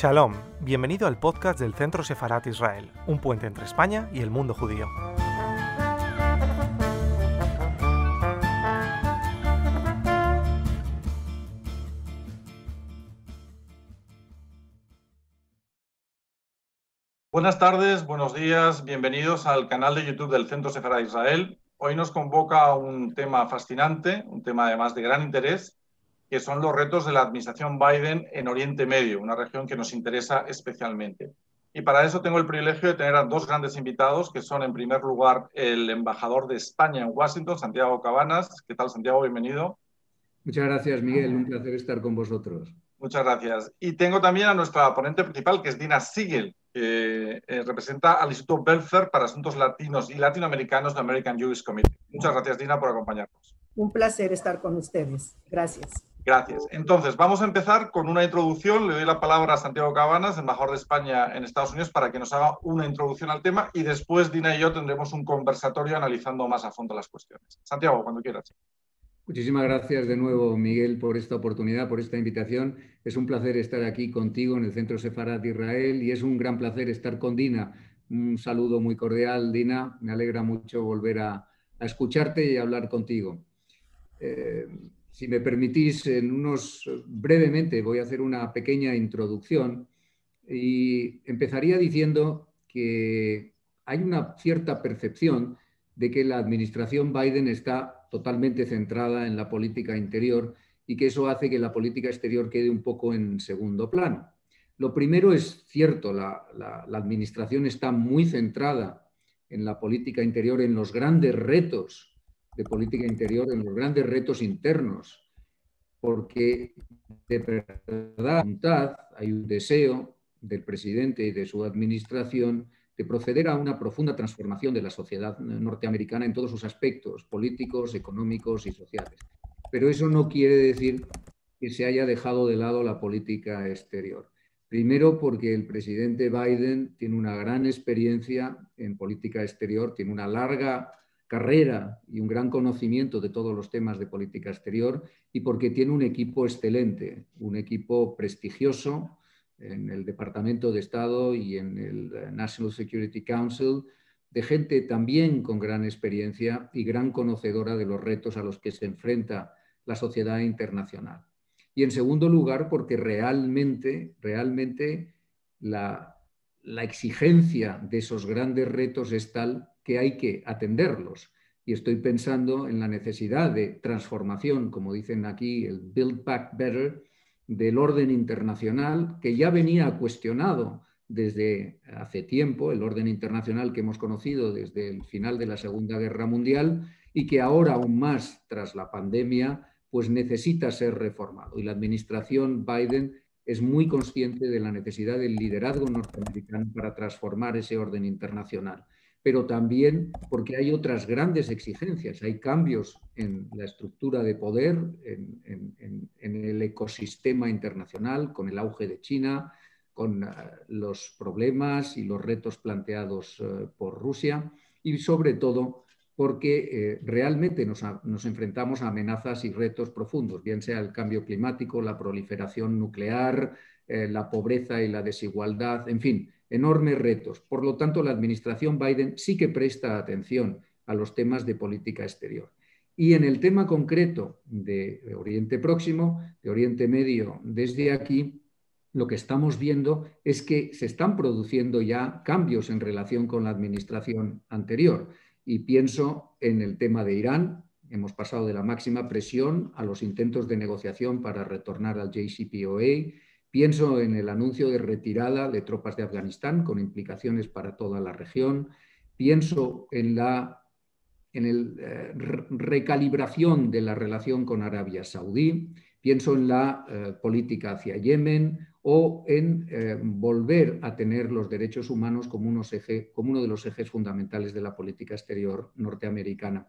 Shalom, bienvenido al podcast del Centro Sefarat Israel, un puente entre España y el mundo judío. Buenas tardes, buenos días, bienvenidos al canal de YouTube del Centro Sefarat Israel. Hoy nos convoca un tema fascinante, un tema además de gran interés, que son los retos de la administración Biden en Oriente Medio, una región que nos interesa especialmente. Y para eso tengo el privilegio de tener a dos grandes invitados, que son en primer lugar el embajador de España en Washington, Santiago Cabanas. ¿Qué tal, Santiago? Bienvenido. Muchas gracias, Miguel. Un placer estar con vosotros. Muchas gracias. Y tengo también a nuestra ponente principal, que es Dina Siegel, que eh, representa al Instituto Belfer para Asuntos Latinos y Latinoamericanos de American Jewish Committee. Muchas gracias, Dina, por acompañarnos. Un placer estar con ustedes. Gracias. Gracias. Entonces, vamos a empezar con una introducción. Le doy la palabra a Santiago Cabanas, embajador de España en Estados Unidos, para que nos haga una introducción al tema y después Dina y yo tendremos un conversatorio analizando más a fondo las cuestiones. Santiago, cuando quieras. Muchísimas gracias de nuevo, Miguel, por esta oportunidad, por esta invitación. Es un placer estar aquí contigo en el Centro Sefarat de Israel y es un gran placer estar con Dina. Un saludo muy cordial, Dina. Me alegra mucho volver a, escucharte y hablar contigo. Eh, si me permitís, en unos brevemente voy a hacer una pequeña introducción y empezaría diciendo que hay una cierta percepción de que la administración Biden está totalmente centrada en la política interior y que eso hace que la política exterior quede un poco en segundo plano. Lo primero es cierto, la, la administración está muy centrada en la política interior, en los grandes retos de política interior en los grandes retos internos, porque de verdad hay un deseo del presidente y de su administración de proceder a una profunda transformación de la sociedad norteamericana en todos sus aspectos políticos, económicos y sociales. Pero eso no quiere decir que se haya dejado de lado la política exterior. Primero porque el presidente Biden tiene una gran experiencia en política exterior, tiene una larga carrera y un gran conocimiento de todos los temas de política exterior y porque tiene un equipo excelente, un equipo prestigioso en el Departamento de Estado y en el National Security Council, de gente también con gran experiencia y gran conocedora de los retos a los que se enfrenta la sociedad internacional. Y en segundo lugar, porque realmente, realmente la, la exigencia de esos grandes retos es tal que hay que atenderlos. Y estoy pensando en la necesidad de transformación, como dicen aquí, el Build Back Better, del orden internacional, que ya venía cuestionado desde hace tiempo, el orden internacional que hemos conocido desde el final de la Segunda Guerra Mundial y que ahora aún más tras la pandemia, pues necesita ser reformado. Y la administración Biden es muy consciente de la necesidad del liderazgo norteamericano para transformar ese orden internacional pero también porque hay otras grandes exigencias. Hay cambios en la estructura de poder, en, el ecosistema internacional, con el auge de China, con eh, los problemas y los retos planteados eh, por Rusia y sobre todo porque eh, realmente nos, nos, enfrentamos a amenazas y retos profundos, bien sea el cambio climático, la proliferación nuclear, la pobreza y la desigualdad, en fin, enormes retos. Por lo tanto, la administración Biden sí que presta atención a los temas de política exterior. Y en el tema concreto de Oriente Próximo, de Oriente Medio, desde aquí, lo que estamos viendo es que se están produciendo ya cambios en relación con la administración anterior. Y pienso en el tema de Irán. Hemos pasado de la máxima presión a los intentos de negociación para retornar al JCPOA Pienso en el anuncio de retirada de tropas de Afganistán con implicaciones para toda la región. Pienso en la en el, eh, recalibración de la relación con Arabia Saudí, pienso en la eh, política hacia Yemen o en eh, volver a tener los derechos humanos como, uno de los ejes fundamentales de la política exterior norteamericana.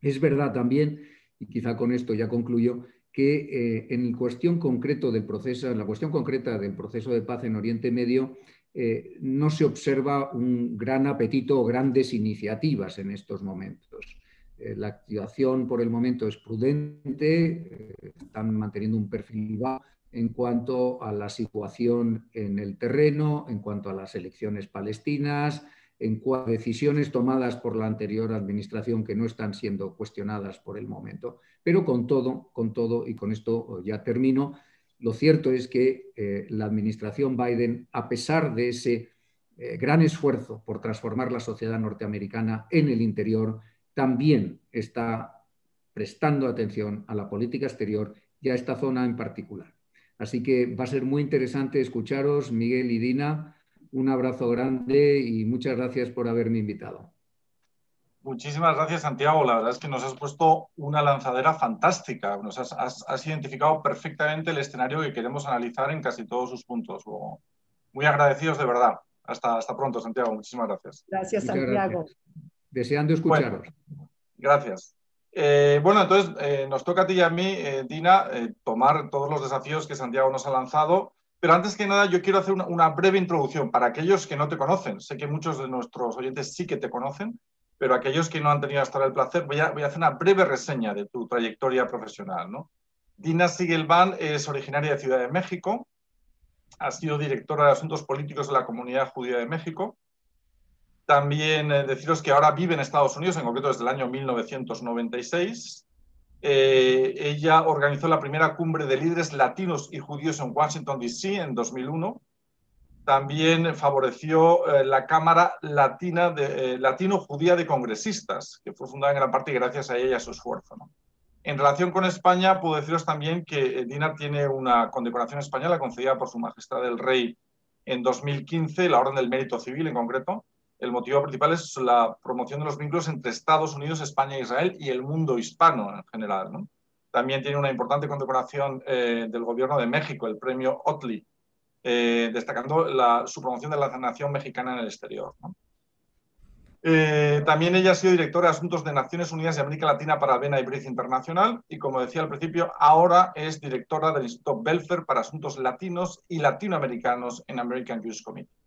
Es verdad también, y quizá con esto ya concluyo, que eh, en cuestión concreto del proceso, en la cuestión concreta del proceso de paz en Oriente Medio, eh, no se observa un gran apetito o grandes iniciativas en estos momentos. La activación por el momento es prudente, están manteniendo un perfil bajo, en cuanto a la situación en el terreno, en cuanto a las elecciones palestinas, en cuanto a decisiones tomadas por la anterior administración que no están siendo cuestionadas por el momento. Pero con todo, con todo, y con esto ya termino, lo cierto es que eh, la administración Biden, a pesar de ese eh, gran esfuerzo por transformar la sociedad norteamericana en el interior, también está prestando atención a la política exterior y a esta zona en particular. Así que va a ser muy interesante escucharos, Miguel y Dina. Un abrazo grande y muchas gracias por haberme invitado. Muchísimas gracias, Santiago. La verdad es que nos has puesto una lanzadera fantástica. Nos has, identificado perfectamente el escenario que queremos analizar en casi todos sus puntos. Muy agradecidos de verdad. Hasta, hasta pronto, Santiago. Muchísimas gracias. Gracias, Santiago. Deseando escucharos. gracias. Eh, bueno, entonces eh, nos toca a ti y a mí, eh, Dina, tomar todos los desafíos que Santiago nos ha lanzado. Pero antes que nada, yo quiero hacer una, breve introducción para aquellos que no te conocen. Sé que muchos de nuestros oyentes sí que te conocen, pero aquellos que no han tenido hasta el placer, voy a, hacer una breve reseña de tu trayectoria profesional. ¿no? Dina Sigelban es originaria de Ciudad de México, ha sido directora de Asuntos Políticos de la Comunidad Judía de México, también eh, deciros que ahora vive en Estados Unidos, en concreto desde el año 1996. Eh, ella organizó la primera cumbre de líderes latinos y judíos en Washington, D.C. en 2001. También favoreció eh, la Cámara Latina Latino-Judía de Congresistas, que fue fundada en gran parte gracias a ella y a su esfuerzo. En relación con España, puedo deciros también que Dina tiene una condecoración española concedida por Su Majestad el Rey en 2015, la Orden del Mérito Civil en concreto, el motivo principal es la promoción de los vínculos entre Estados Unidos, España e Israel y el mundo hispano en general. También tiene una importante condecoración eh, del gobierno de México, el premio Otley, eh, destacando su promoción de la nación mexicana en el exterior. Eh, también ella ha sido directora de Asuntos de Naciones Unidas y América Latina para Vena y Briz Internacional y, como decía al principio, ahora es directora del Instituto Belfer para Asuntos Latinos y Latinoamericanos en American Jewish Committee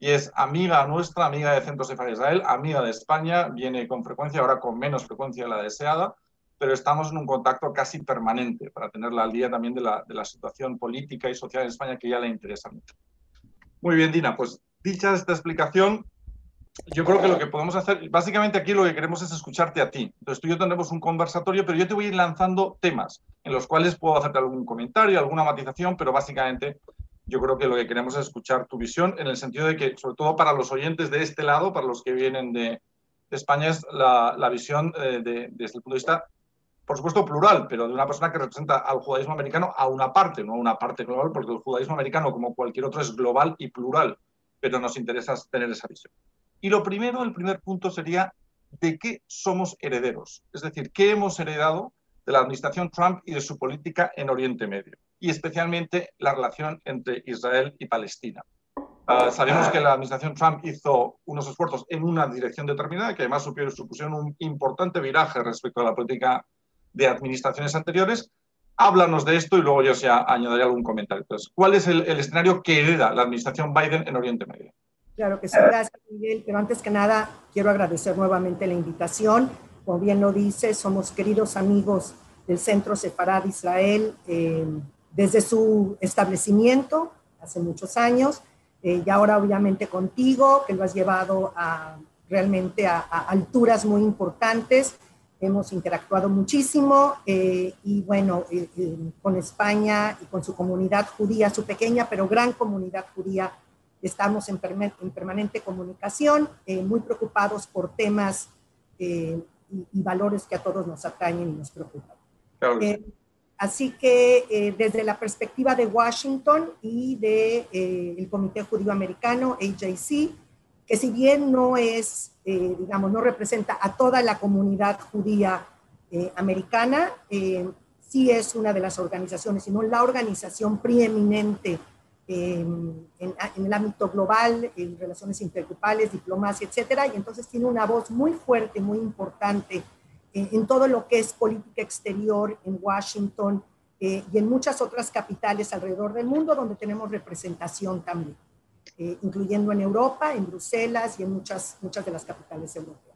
y es amiga nuestra, amiga de Centro Sefer Israel, amiga de España, viene con frecuencia, ahora con menos frecuencia de la deseada, pero estamos en un contacto casi permanente para tenerla al día también de la, de la situación política y social en España que ya le interesa mucho. Muy bien, Dina, pues dicha esta explicación, yo creo que lo que podemos hacer, básicamente aquí lo que queremos es escucharte a ti. Entonces tú y yo tendremos un conversatorio, pero yo te voy a ir lanzando temas en los cuales puedo hacerte algún comentario, alguna matización, pero básicamente yo creo que lo que queremos es escuchar tu visión en el sentido de que, sobre todo para los oyentes de este lado, para los que vienen de, España, es la, visión eh, desde el punto de vista, por supuesto, plural, pero de una persona que representa al judaísmo americano a una parte, no a una parte global, porque el judaísmo americano, como cualquier otro, es global y plural, pero nos interesa tener esa visión. Y lo primero, el primer punto sería de qué somos herederos, es decir, qué hemos heredado de la administración Trump y de su política en Oriente Medio y especialmente la relación entre Israel y Palestina. Ah, sabemos que la administración Trump hizo unos esfuerzos en una dirección determinada, que además supusieron un importante viraje respecto a la política de administraciones anteriores. Háblanos de esto y luego yo ya añadiré algún comentario. Entonces, ¿cuál es el, escenario que hereda la administración Biden en Oriente Medio? Claro que sí, gracias Miguel, pero antes que nada quiero agradecer nuevamente la invitación. Como bien lo dice, somos queridos amigos del Centro Sefarad Israel. Eh, desde su establecimiento hace muchos años eh, y ahora obviamente contigo, que lo has llevado a, realmente a, alturas muy importantes. Hemos interactuado muchísimo eh, y bueno, eh, con España y con su comunidad judía, su pequeña pero gran comunidad judía, estamos en, en permanente comunicación, muy preocupados por temas y, y, valores que a todos nos atañen y nos preocupan. Así que eh, desde la perspectiva de Washington y del de, eh, Comité Judío Americano, AJC, que si bien no es, eh, digamos, no representa a toda la comunidad judía americana, sí es una de las organizaciones, sino la organización preeminente en, en, el ámbito global, en relaciones intergrupales, diplomacia, etcétera, y entonces tiene una voz muy fuerte, muy importante en todo lo que es política exterior en Washington eh, y en muchas otras capitales alrededor del mundo donde tenemos representación también, eh, incluyendo en Europa, en Bruselas y en muchas, muchas de las capitales europeas.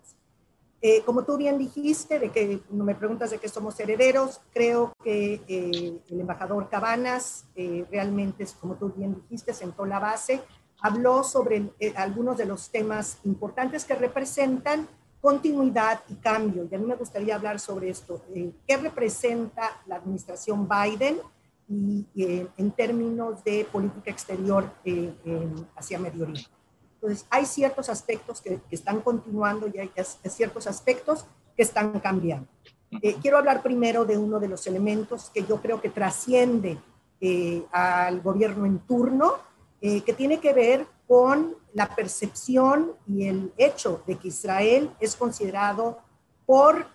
Eh, como tú bien dijiste, de que me preguntas de que somos herederos, creo que eh, el embajador Cabanas eh, realmente, como tú bien dijiste, sentó la base, habló sobre algunos de los temas importantes que representan continuidad y cambio. Y a mí me gustaría hablar sobre esto. ¿Qué representa la administración Biden y, en términos de política exterior hacia Medio Oriente? Entonces, hay ciertos aspectos que, están continuando y hay ciertos aspectos que están cambiando. Eh, quiero hablar primero de uno de los elementos que yo creo que trasciende eh, al gobierno en turno, eh, que tiene que ver con la percepción y el hecho de que Israel es considerado por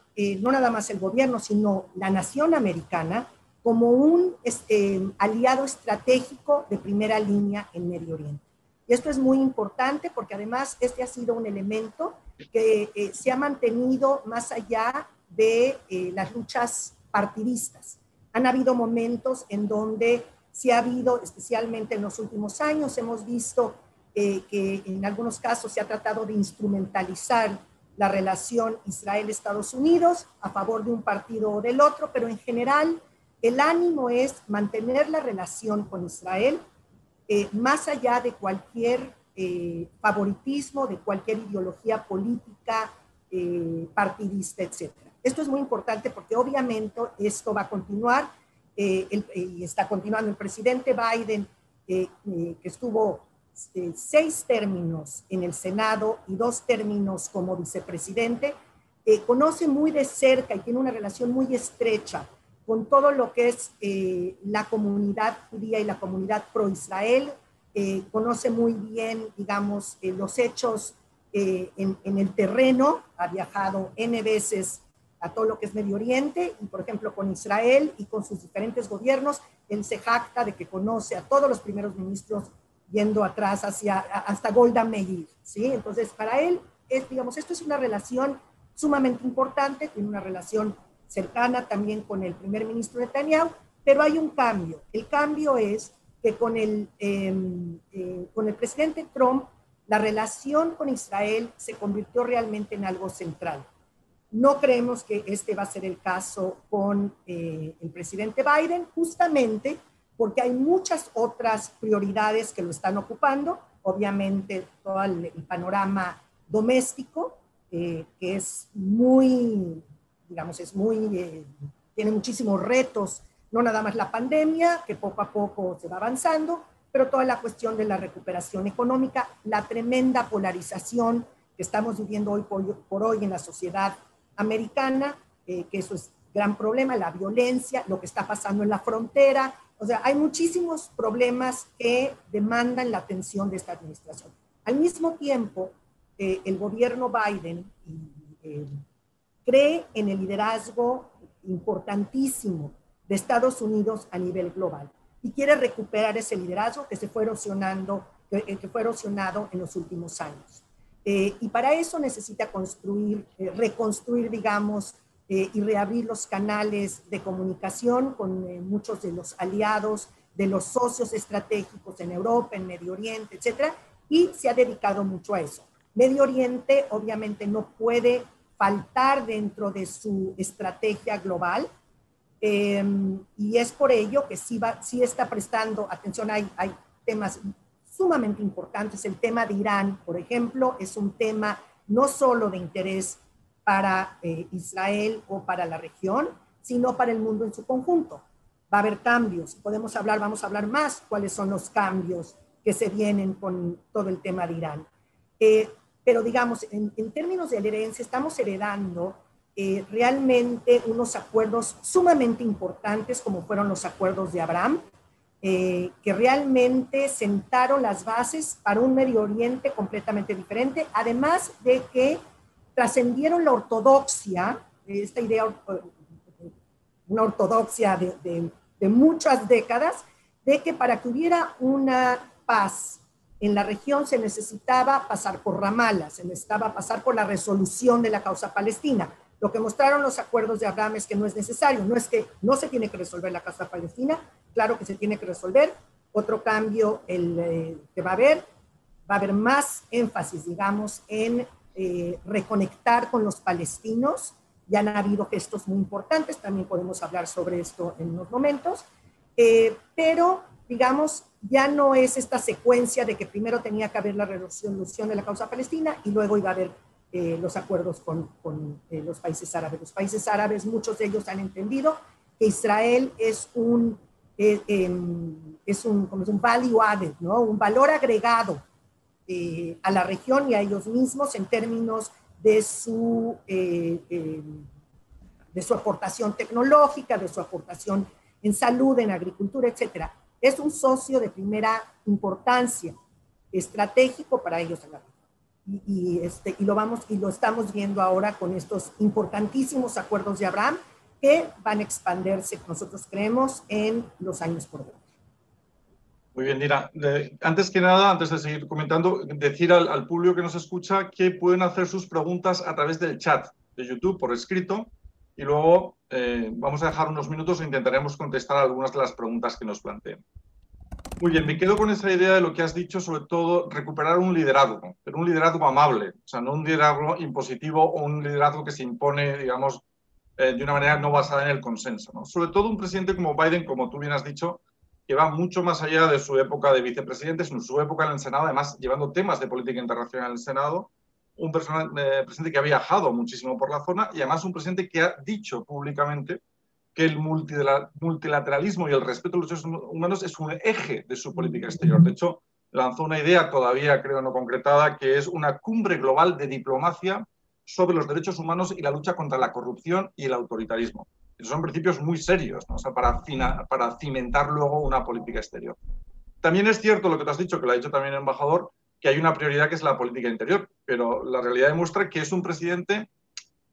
no nada más el gobierno, sino la nación americana como un este, aliado estratégico de primera línea en Medio Oriente. Y esto es muy importante porque además este ha sido un elemento que eh, se ha mantenido más allá de eh, las luchas partidistas. Han habido momentos en donde se ha habido, especialmente en los últimos años, hemos visto eh, que en algunos casos se ha tratado de instrumentalizar la relación Israel-Estados Unidos a favor de un partido o del otro, pero en general el ánimo es mantener la relación con Israel eh, más allá de cualquier eh, favoritismo, de cualquier ideología política, partidista, etc. Esto es muy importante porque obviamente esto va a continuar y está continuando el presidente Biden, que estuvo seis términos en el Senado y dos términos como vicepresidente, conoce muy de cerca y tiene una relación muy estrecha con todo lo que es eh, la comunidad judía y la comunidad pro-Israel. Eh, conoce muy bien, digamos, eh, los hechos en, en, el terreno, ha viajado N veces a todo lo que es Medio Oriente y, por ejemplo, con Israel y con sus diferentes gobiernos. Él se jacta de que conoce a todos los primeros ministros yendo atrás hacia, hasta Golda Meir, ¿sí? Entonces, para él, es, digamos, esto es una relación sumamente importante, tiene una relación cercana también con el primer ministro Netanyahu, pero hay un cambio. El cambio es que con el, em, eh, con el presidente Trump, la relación con Israel se convirtió realmente en algo central. No creemos que este va a ser el caso con eh, el presidente Biden, justamente porque hay muchas otras prioridades que lo están ocupando. Obviamente, todo el, panorama doméstico, eh, que es muy digamos, es muy, eh, tiene muchísimos retos, no nada más la pandemia, que poco a poco se va avanzando, pero toda la cuestión de la recuperación económica, la tremenda polarización que estamos viviendo hoy por, hoy en la sociedad americana, eh, que eso es gran problema, la violencia, lo que está pasando en la frontera, o sea, hay muchísimos problemas que demandan la atención de esta administración. Al mismo tiempo, eh, el gobierno Biden y cree en el liderazgo importantísimo de Estados Unidos a nivel global y quiere recuperar ese liderazgo que se fue erosionando, que, eh, fue erosionado en los últimos años. Eh, y para eso necesita construir, eh, reconstruir, digamos, y reabrir los canales de comunicación con muchos de los aliados, de los socios estratégicos en Europa, en Medio Oriente, etcétera, y se ha dedicado mucho a eso. Medio Oriente obviamente no puede faltar dentro de su estrategia global. Em, y es por ello que sí, va, sí está prestando atención. Hay, hay temas sumamente importantes. El tema de Irán, por ejemplo, es un tema no solo de interés para eh, Israel o para la región, sino para el mundo en su conjunto. Va a haber cambios. Podemos hablar, vamos a hablar más cuáles son los cambios que se vienen con todo el tema de Irán. Eh, pero digamos, en, términos de herencia, estamos heredando eh, realmente unos acuerdos sumamente importantes, como fueron los acuerdos de Abraham, eh, que realmente sentaron las bases para un Medio Oriente completamente diferente, además de que trascendieron la ortodoxia, esta idea, una ortodoxia de, de muchas décadas, de que para que hubiera una paz en la región se necesitaba pasar por Ramallah, se necesitaba pasar por la resolución de la causa palestina. Lo que mostraron los acuerdos de Abraham es que no es necesario, no es que no se tiene que resolver la causa palestina, claro que se tiene que resolver. Otro cambio el, eh, que va a haber, va a haber más énfasis, digamos, en eh, reconectar con los palestinos. Ya han habido gestos muy importantes, también podemos hablar sobre esto en unos momentos, eh, pero digamos, ya no es esta secuencia de que primero tenía que haber la resolución de la causa palestina y luego iba a haber eh, los acuerdos con, con los países árabes. Los países árabes, muchos de ellos han entendido que Israel es un, em, es un, como es un value added, ¿no? un valor agregado a la región y a ellos mismos en términos de su, eh, eh, de su aportación tecnológica, de su aportación en salud, en agricultura, etc. Es un socio de primera importancia, estratégico para ellos en la región. Y, este, y, lo vamos, y lo estamos viendo ahora con estos importantísimos acuerdos de Abraham que van a expandirse, nosotros creemos, en los años por venir. Muy bien, Dina. antes que nada, antes de seguir comentando, decir al, público que nos escucha que pueden hacer sus preguntas a través del chat de YouTube por escrito y luego eh, vamos a dejar unos minutos e intentaremos contestar algunas de las preguntas que nos planteen. Muy bien, me quedo con esa idea de lo que has dicho, sobre todo recuperar un liderazgo, pero un liderazgo amable, o sea, no un liderazgo impositivo o un liderazgo que se impone, digamos, eh, de una manera no basada en el consenso. ¿no? Sobre todo un presidente como Biden, como tú bien has dicho, que va mucho más allá de su época de vicepresidente, en su época en el Senado, además llevando temas de política internacional en el Senado, un eh, presidente que ha viajado muchísimo por la zona y además un presidente que ha dicho públicamente que el multilateralismo y el respeto a los derechos humanos es un eje de su política exterior. De hecho, lanzó una idea todavía, creo, no concretada, que es una cumbre global de diplomacia sobre los derechos humanos y la lucha contra la corrupción y el autoritarismo son principios muy serios para, para cimentar luego una política exterior. También es cierto lo que te has dicho, que lo ha dicho también el embajador, que hay una prioridad que es la política interior, pero la realidad demuestra que es un presidente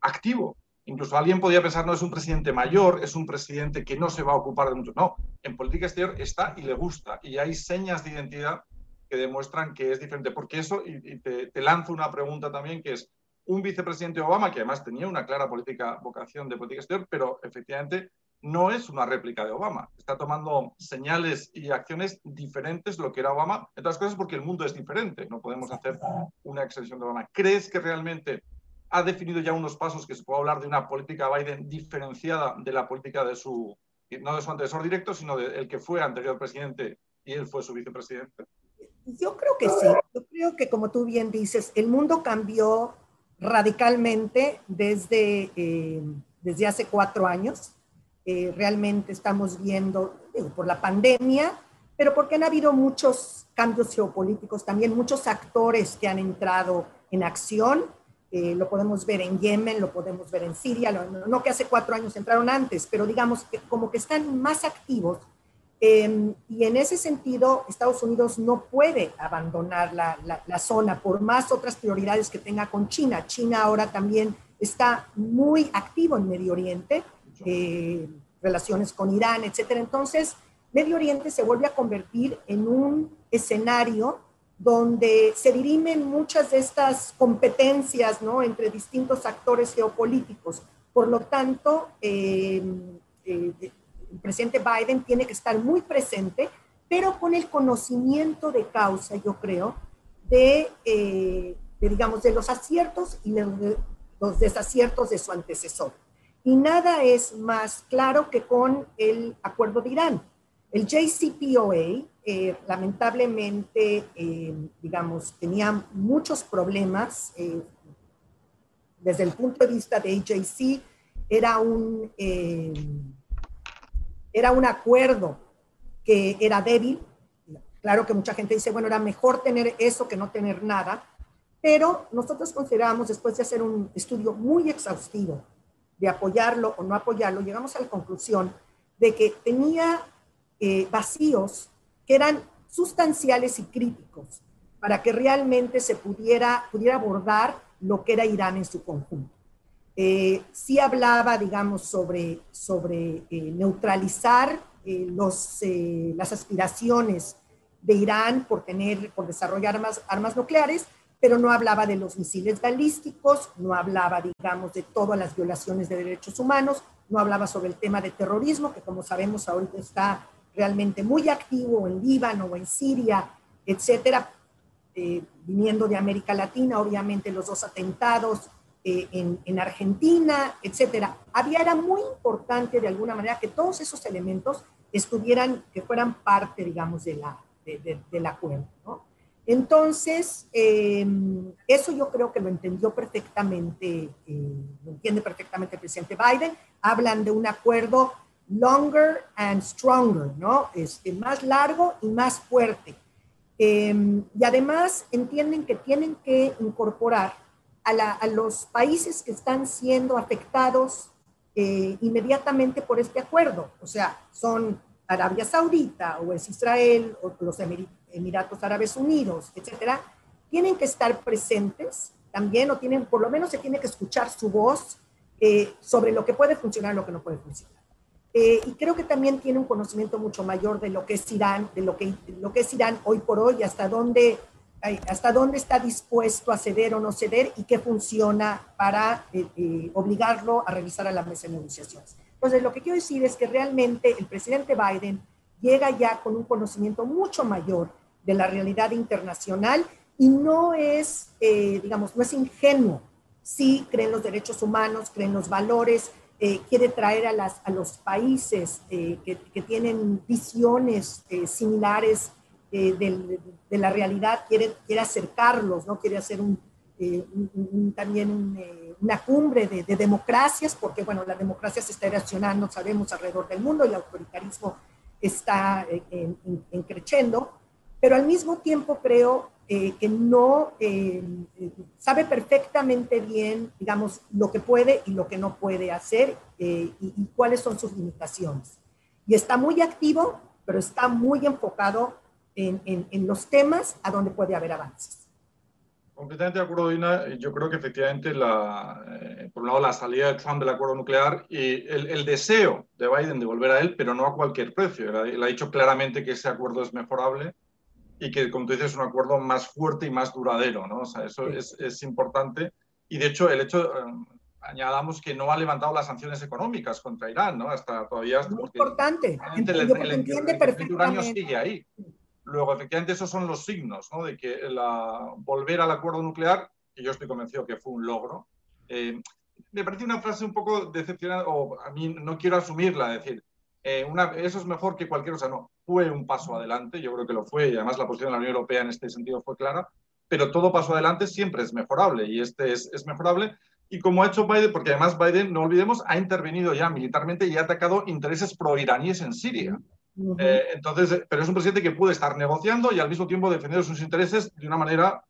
activo. Incluso alguien podría pensar, no es un presidente mayor, es un presidente que no se va a ocupar de mucho. No, en política exterior está y le gusta. Y hay señas de identidad que demuestran que es diferente. Porque eso, y, te lanzo una pregunta también, que es, un vicepresidente Obama, que además tenía una clara política, vocación de política exterior, pero efectivamente no es una réplica de Obama. Está tomando señales y acciones diferentes de lo que era Obama, entre otras cosas porque el mundo es diferente. No podemos hacer una extensión de Obama. ¿Crees que realmente ha definido ya unos pasos que se puede hablar de una política Biden diferenciada de la política de su, no de su antecesor directo, sino del que fue anterior presidente y él fue su vicepresidente? Yo creo que sí. Yo creo que, como tú bien dices, el mundo cambió radicalmente desde, eh, desde hace cuatro años. Eh, realmente estamos viendo, por la pandemia, pero porque han habido muchos cambios geopolíticos, también muchos actores que han entrado en acción. Eh, lo podemos ver en Yemen, lo podemos ver en Siria, no que hace cuatro años entraron antes, pero digamos que como que están más activos Em, y en ese sentido, Estados Unidos no puede abandonar la, la, zona por más otras prioridades que tenga con China. China ahora también está muy activo en Medio Oriente, eh, relaciones con Irán, etcétera. Entonces, Medio Oriente se vuelve a convertir en un escenario donde se dirimen muchas de estas competencias ¿no? entre distintos actores geopolíticos. Por lo tanto, eh, eh, el presidente Biden tiene que estar muy presente, pero con el conocimiento de causa, yo creo, de, eh, digamos, de los aciertos y los desaciertos de su antecesor. Y nada es más claro que con el acuerdo de Irán. El JCPOA, eh, lamentablemente, eh, digamos, tenía muchos problemas desde el punto de vista de AJC, era un era un acuerdo que era débil. Claro que mucha gente dice, bueno, era mejor tener eso que no tener nada, pero nosotros consideramos, después de hacer un estudio muy exhaustivo de apoyarlo o no apoyarlo, llegamos a la conclusión de que tenía eh, vacíos que eran sustanciales y críticos para que realmente se pudiera, pudiera abordar lo que era Irán en su conjunto. Eh, sí hablaba, digamos, sobre, sobre eh, neutralizar eh, los, las aspiraciones de Irán por, tener, por desarrollar armas, armas nucleares, pero no hablaba de los misiles balísticos, no hablaba, digamos, de todas las violaciones de derechos humanos, no hablaba sobre el tema de terrorismo, que como sabemos ahorita está realmente muy activo en Líbano o en Siria, etcétera. viniendo de América Latina, obviamente los dos atentados en, en, Argentina, etcétera. Había, era muy importante de alguna manera que todos esos elementos estuvieran, que fueran parte, digamos, de la, del acuerdo. ¿no? Entonces, em, eso yo creo que lo entendió perfectamente, eh, lo entiende perfectamente el presidente Biden. Hablan de un acuerdo longer and stronger, ¿no? Este, más largo y más fuerte. Em, y además entienden que tienen que incorporar a, a los países que están siendo afectados eh, inmediatamente por este acuerdo. O sea, son Arabia Saudita o es Israel o los Emiratos Árabes Unidos, etcétera, tienen que estar presentes también o tienen, por lo menos se tiene que escuchar su voz eh, sobre lo que puede funcionar lo que no puede funcionar. Eh, y creo que también tiene un conocimiento mucho mayor de lo que es Irán, de lo que, lo que es Irán hoy por hoy, hasta dónde, hasta dónde está dispuesto a ceder o no ceder y qué funciona para eh, obligarlo a revisar a la mesa de negociaciones. Entonces, lo que quiero decir es que realmente el presidente Biden llega ya con un conocimiento mucho mayor de la realidad internacional y no es, eh, digamos, no es ingenuo. Sí cree en los derechos humanos, cree en los valores, eh, quiere traer a, las, a los países eh, que, que, tienen visiones similares de, la realidad, quiere, quiere acercarlos, ¿no? Quiere hacer un, también una cumbre de, de, democracias, porque, bueno, la democracia se está erosionando, sabemos, alrededor del mundo, el autoritarismo está en, en, creciendo pero al mismo tiempo creo eh, que no eh, sabe perfectamente bien, digamos, lo que puede y lo que no puede hacer eh, y, cuáles son sus limitaciones. Y está muy activo, pero está muy enfocado en, en, en los temas a donde puede haber avances. Completamente de acuerdo, Dina. Yo creo que efectivamente, la, eh, por un lado, la salida de Trump del acuerdo nuclear y el, el, deseo de Biden de volver a él, pero no a cualquier precio. Él ha dicho claramente que ese acuerdo es mejorable y que, como tú dices, es un acuerdo más fuerte y más duradero, ¿no? O sea, eso es, es importante. Y de hecho, el hecho, eh, añadamos que no ha levantado las sanciones económicas contra Irán, ¿no? Hasta todavía. Muy importante. El, el, el, entiende perfectamente. sigue ahí. Luego, efectivamente, esos son los signos, ¿no? De que la, volver al acuerdo nuclear, que yo estoy convencido que fue un logro. Eh, me parece una frase un poco decepcionante, o a mí no quiero asumirla, decir, eh, una, eso es mejor que cualquier cosa, no fue un paso adelante, yo creo que lo fue, y además la posición de la Unión Europea en este sentido fue clara, pero todo paso adelante siempre es mejorable, y este es, es mejorable. Y como ha hecho Biden, porque además Biden, no olvidemos, ha intervenido ya militarmente y ha atacado intereses pro-iraníes en Siria. Uh -huh. eh, entonces, pero es un presidente que puede estar negociando y al mismo tiempo defender sus intereses de una manera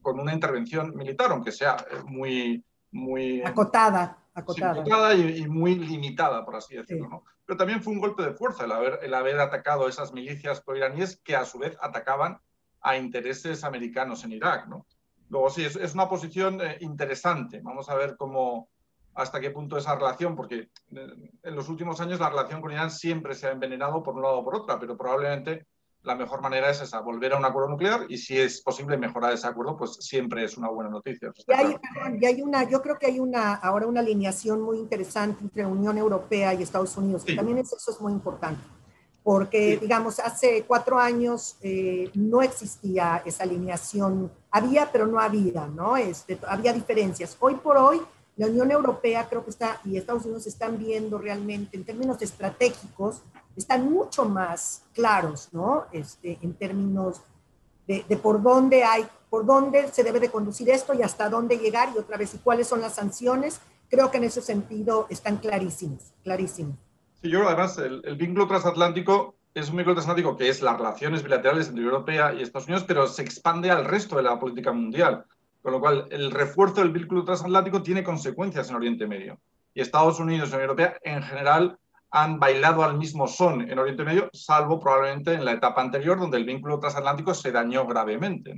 con una intervención militar, aunque sea muy... muy acotada. Acotada, acotada y, y, muy limitada, por así decirlo. Sí. ¿no? pero también fue un golpe de fuerza el haber, el haber atacado esas milicias pro-iraníes que a su vez atacaban a intereses americanos en Irak. ¿no? Luego sí, es, es una posición eh, interesante. Vamos a ver cómo, hasta qué punto esa relación, porque en los últimos años la relación con Irán siempre se ha envenenado por un lado o por otra, pero probablemente la mejor manera es esa, volver a un acuerdo nuclear y si es posible mejorar ese acuerdo, pues siempre es una buena noticia. Y hay, y hay una, yo creo que hay una, ahora una alineación muy interesante entre Unión Europea y Estados Unidos, que sí. también es, eso es muy importante, porque sí. digamos, hace cuatro años eh, no existía esa alineación, había pero no había, ¿no? Este, había diferencias. Hoy por hoy, la Unión Europea creo que está, y Estados Unidos están viendo realmente en términos estratégicos, están mucho más claros, ¿no? Este, en términos de, de, por dónde hay, por dónde se debe de conducir esto y hasta dónde llegar y otra vez, y cuáles son las sanciones. Creo que en ese sentido están clarísimos, clarísimos. Sí, yo además, el, el vínculo transatlántico es un vínculo transatlántico que es las relaciones bilaterales entre Europea y Estados Unidos, pero se expande al resto de la política mundial. Con lo cual, el refuerzo del vínculo transatlántico tiene consecuencias en Oriente Medio. Y Estados Unidos y Unión Europea, en general, han bailado al mismo son en Oriente Medio, salvo probablemente en la etapa anterior, donde el vínculo transatlántico se dañó gravemente.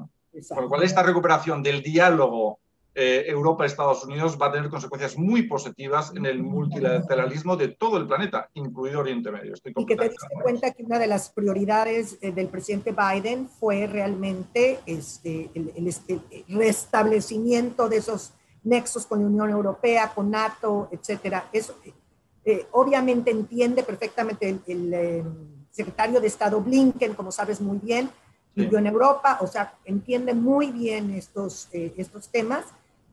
Con lo cual, esta recuperación del diálogo eh, Europa-Estados Unidos va a tener consecuencias muy positivas en el multilateralismo de todo el planeta, incluido Oriente Medio. Estoy y que te diste cuenta que una de las prioridades eh, del presidente Biden fue realmente este, el, el, el, restablecimiento de esos nexos con la Unión Europea, con NATO, etcétera. Eso, eh, obviamente entiende perfectamente el, el eh, secretario de Estado Blinken, como sabes muy bien, vivió en Europa, o sea, entiende muy bien estos, eh, estos temas.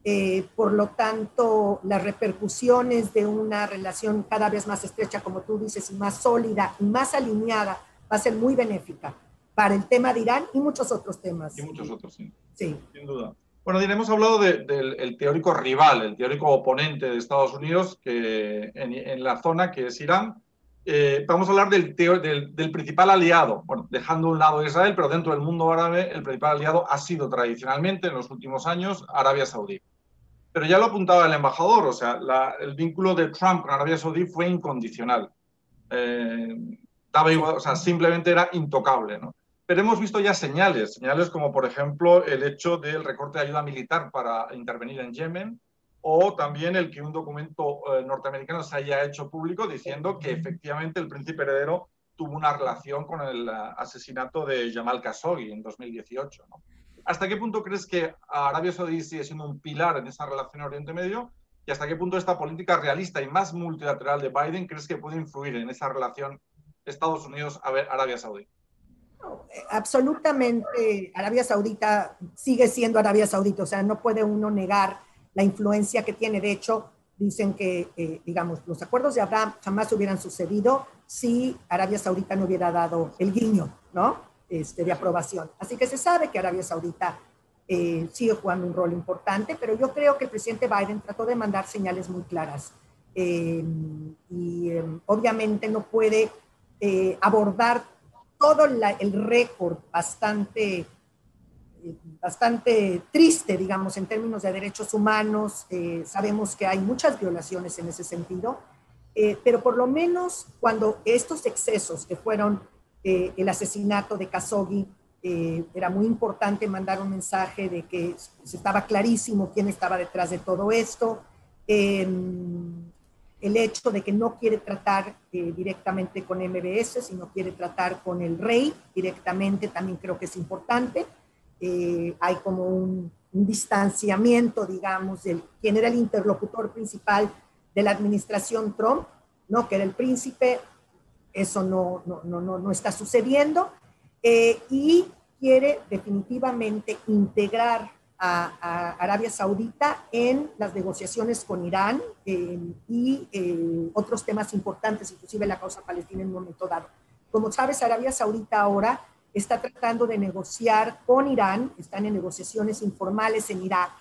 Eh, por lo tanto, las repercusiones de una relación cada vez más estrecha, como tú dices, y más sólida y más alineada, va a ser muy benéfica para el tema de Irán y muchos otros temas. Y muchos otros, sí. Sí. Sin duda. Bueno, hemos hablado del teórico rival, el teórico oponente de Estados Unidos que, en, la zona, que es Irán. Eh, vamos a hablar del, del, principal aliado, bueno, dejando a un lado Israel, pero dentro del mundo árabe el principal aliado ha sido tradicionalmente en los últimos años Arabia Saudí. Pero ya lo apuntaba el embajador, o sea, el vínculo de Trump con Arabia Saudí fue incondicional. Eh, igual, o sea, simplemente era intocable, ¿no? Pero hemos visto ya señales, señales como por ejemplo el hecho del recorte de ayuda militar para intervenir en Yemen o también el que un documento eh, norteamericano se haya hecho público diciendo que efectivamente el príncipe heredero tuvo una relación con el eh, asesinato de Jamal Khashoggi en 2018. ¿Hasta qué punto crees que Arabia Saudí sigue siendo un pilar en esa relación en Oriente Medio? ¿Y hasta qué punto esta política realista y más multilateral de Biden crees que puede influir en esa relación Estados Unidos-Arabia Saudí? absolutamente Arabia Saudita sigue siendo Arabia Saudita, o sea, no puede uno negar la influencia que tiene. De hecho, dicen que, eh, digamos, los acuerdos de Abraham jamás hubieran sucedido si Arabia Saudita no hubiera dado el guiño, ¿no? Este, de aprobación. Así que se sabe que Arabia Saudita eh, sigue jugando un rol importante, pero yo creo que el presidente Biden trató de mandar señales muy claras. Eh, y obviamente no puede abordar todo el récord bastante, bastante triste, digamos, en términos de derechos humanos. Eh, sabemos que hay muchas violaciones en ese sentido, eh, pero por lo menos cuando estos excesos que fueron eh, el asesinato de Khashoggi, era muy importante mandar un mensaje de que estaba clarísimo quién estaba detrás de todo esto. Em, el hecho de que no quiere tratar eh, directamente con MBS, sino quiere tratar con el rey directamente, también creo que es importante. Eh, hay como un, distanciamiento, digamos, de quién era el interlocutor principal de la administración Trump, ¿no? que era el príncipe, eso no, no, no, no está sucediendo, eh, y quiere definitivamente integrar a, Arabia Saudita en las negociaciones con Irán y eh, otros temas importantes, inclusive la causa palestina en un momento dado. Como sabes, Arabia Saudita ahora está tratando de negociar con Irán, están en negociaciones informales en Irak.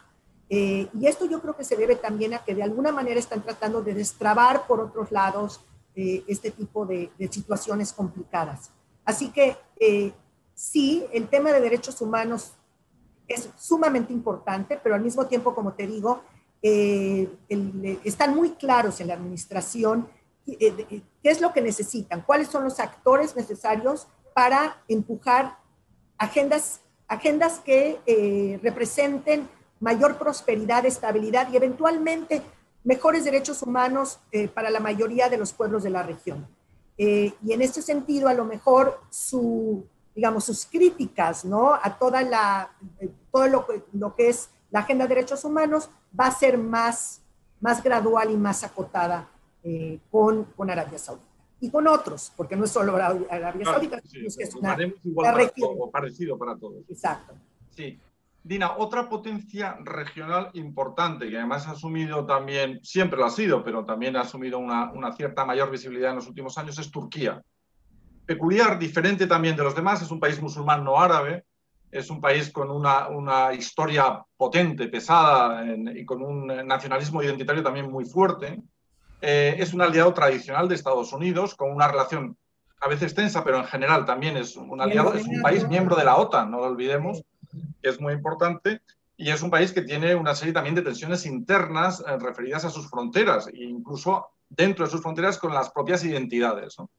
Eh, y esto yo creo que se debe también a que de alguna manera están tratando de destrabar por otros lados eh, este tipo de, de, situaciones complicadas. Así que sí, el tema de derechos humanos es sumamente importante, pero al mismo tiempo, como te digo, eh, están muy claros en la administración eh, qué es lo que necesitan, cuáles son los actores necesarios para empujar agendas, agendas que eh, representen mayor prosperidad, estabilidad y eventualmente mejores derechos humanos para la mayoría de los pueblos de la región. y en este sentido, a lo mejor su, digamos, sus críticas, ¿no? A toda la, todo lo que, lo que es la agenda de derechos humanos va a ser más, más gradual y más acotada eh, con, con Arabia Saudita. Y con otros, porque no es solo Arabia Saudita, es que es una, región. parecido para todos. Exacto. Sí. Dina, otra potencia regional importante que además ha asumido también, siempre lo ha sido, pero también ha asumido una, una cierta mayor visibilidad en los últimos años, es Turquía peculiar, diferente también de los demás. Es un país musulmán no árabe, es un país con una, una historia potente, pesada y con un nacionalismo identitario también muy fuerte. Eh, es un aliado tradicional de Estados Unidos, con una relación a veces tensa, pero en general también es un aliado, es un país miembro de la OTAN, no lo olvidemos, que es muy importante, y es un país que tiene una serie también de tensiones internas eh, referidas a sus fronteras, e incluso dentro de sus fronteras con las propias identidades. ¿no?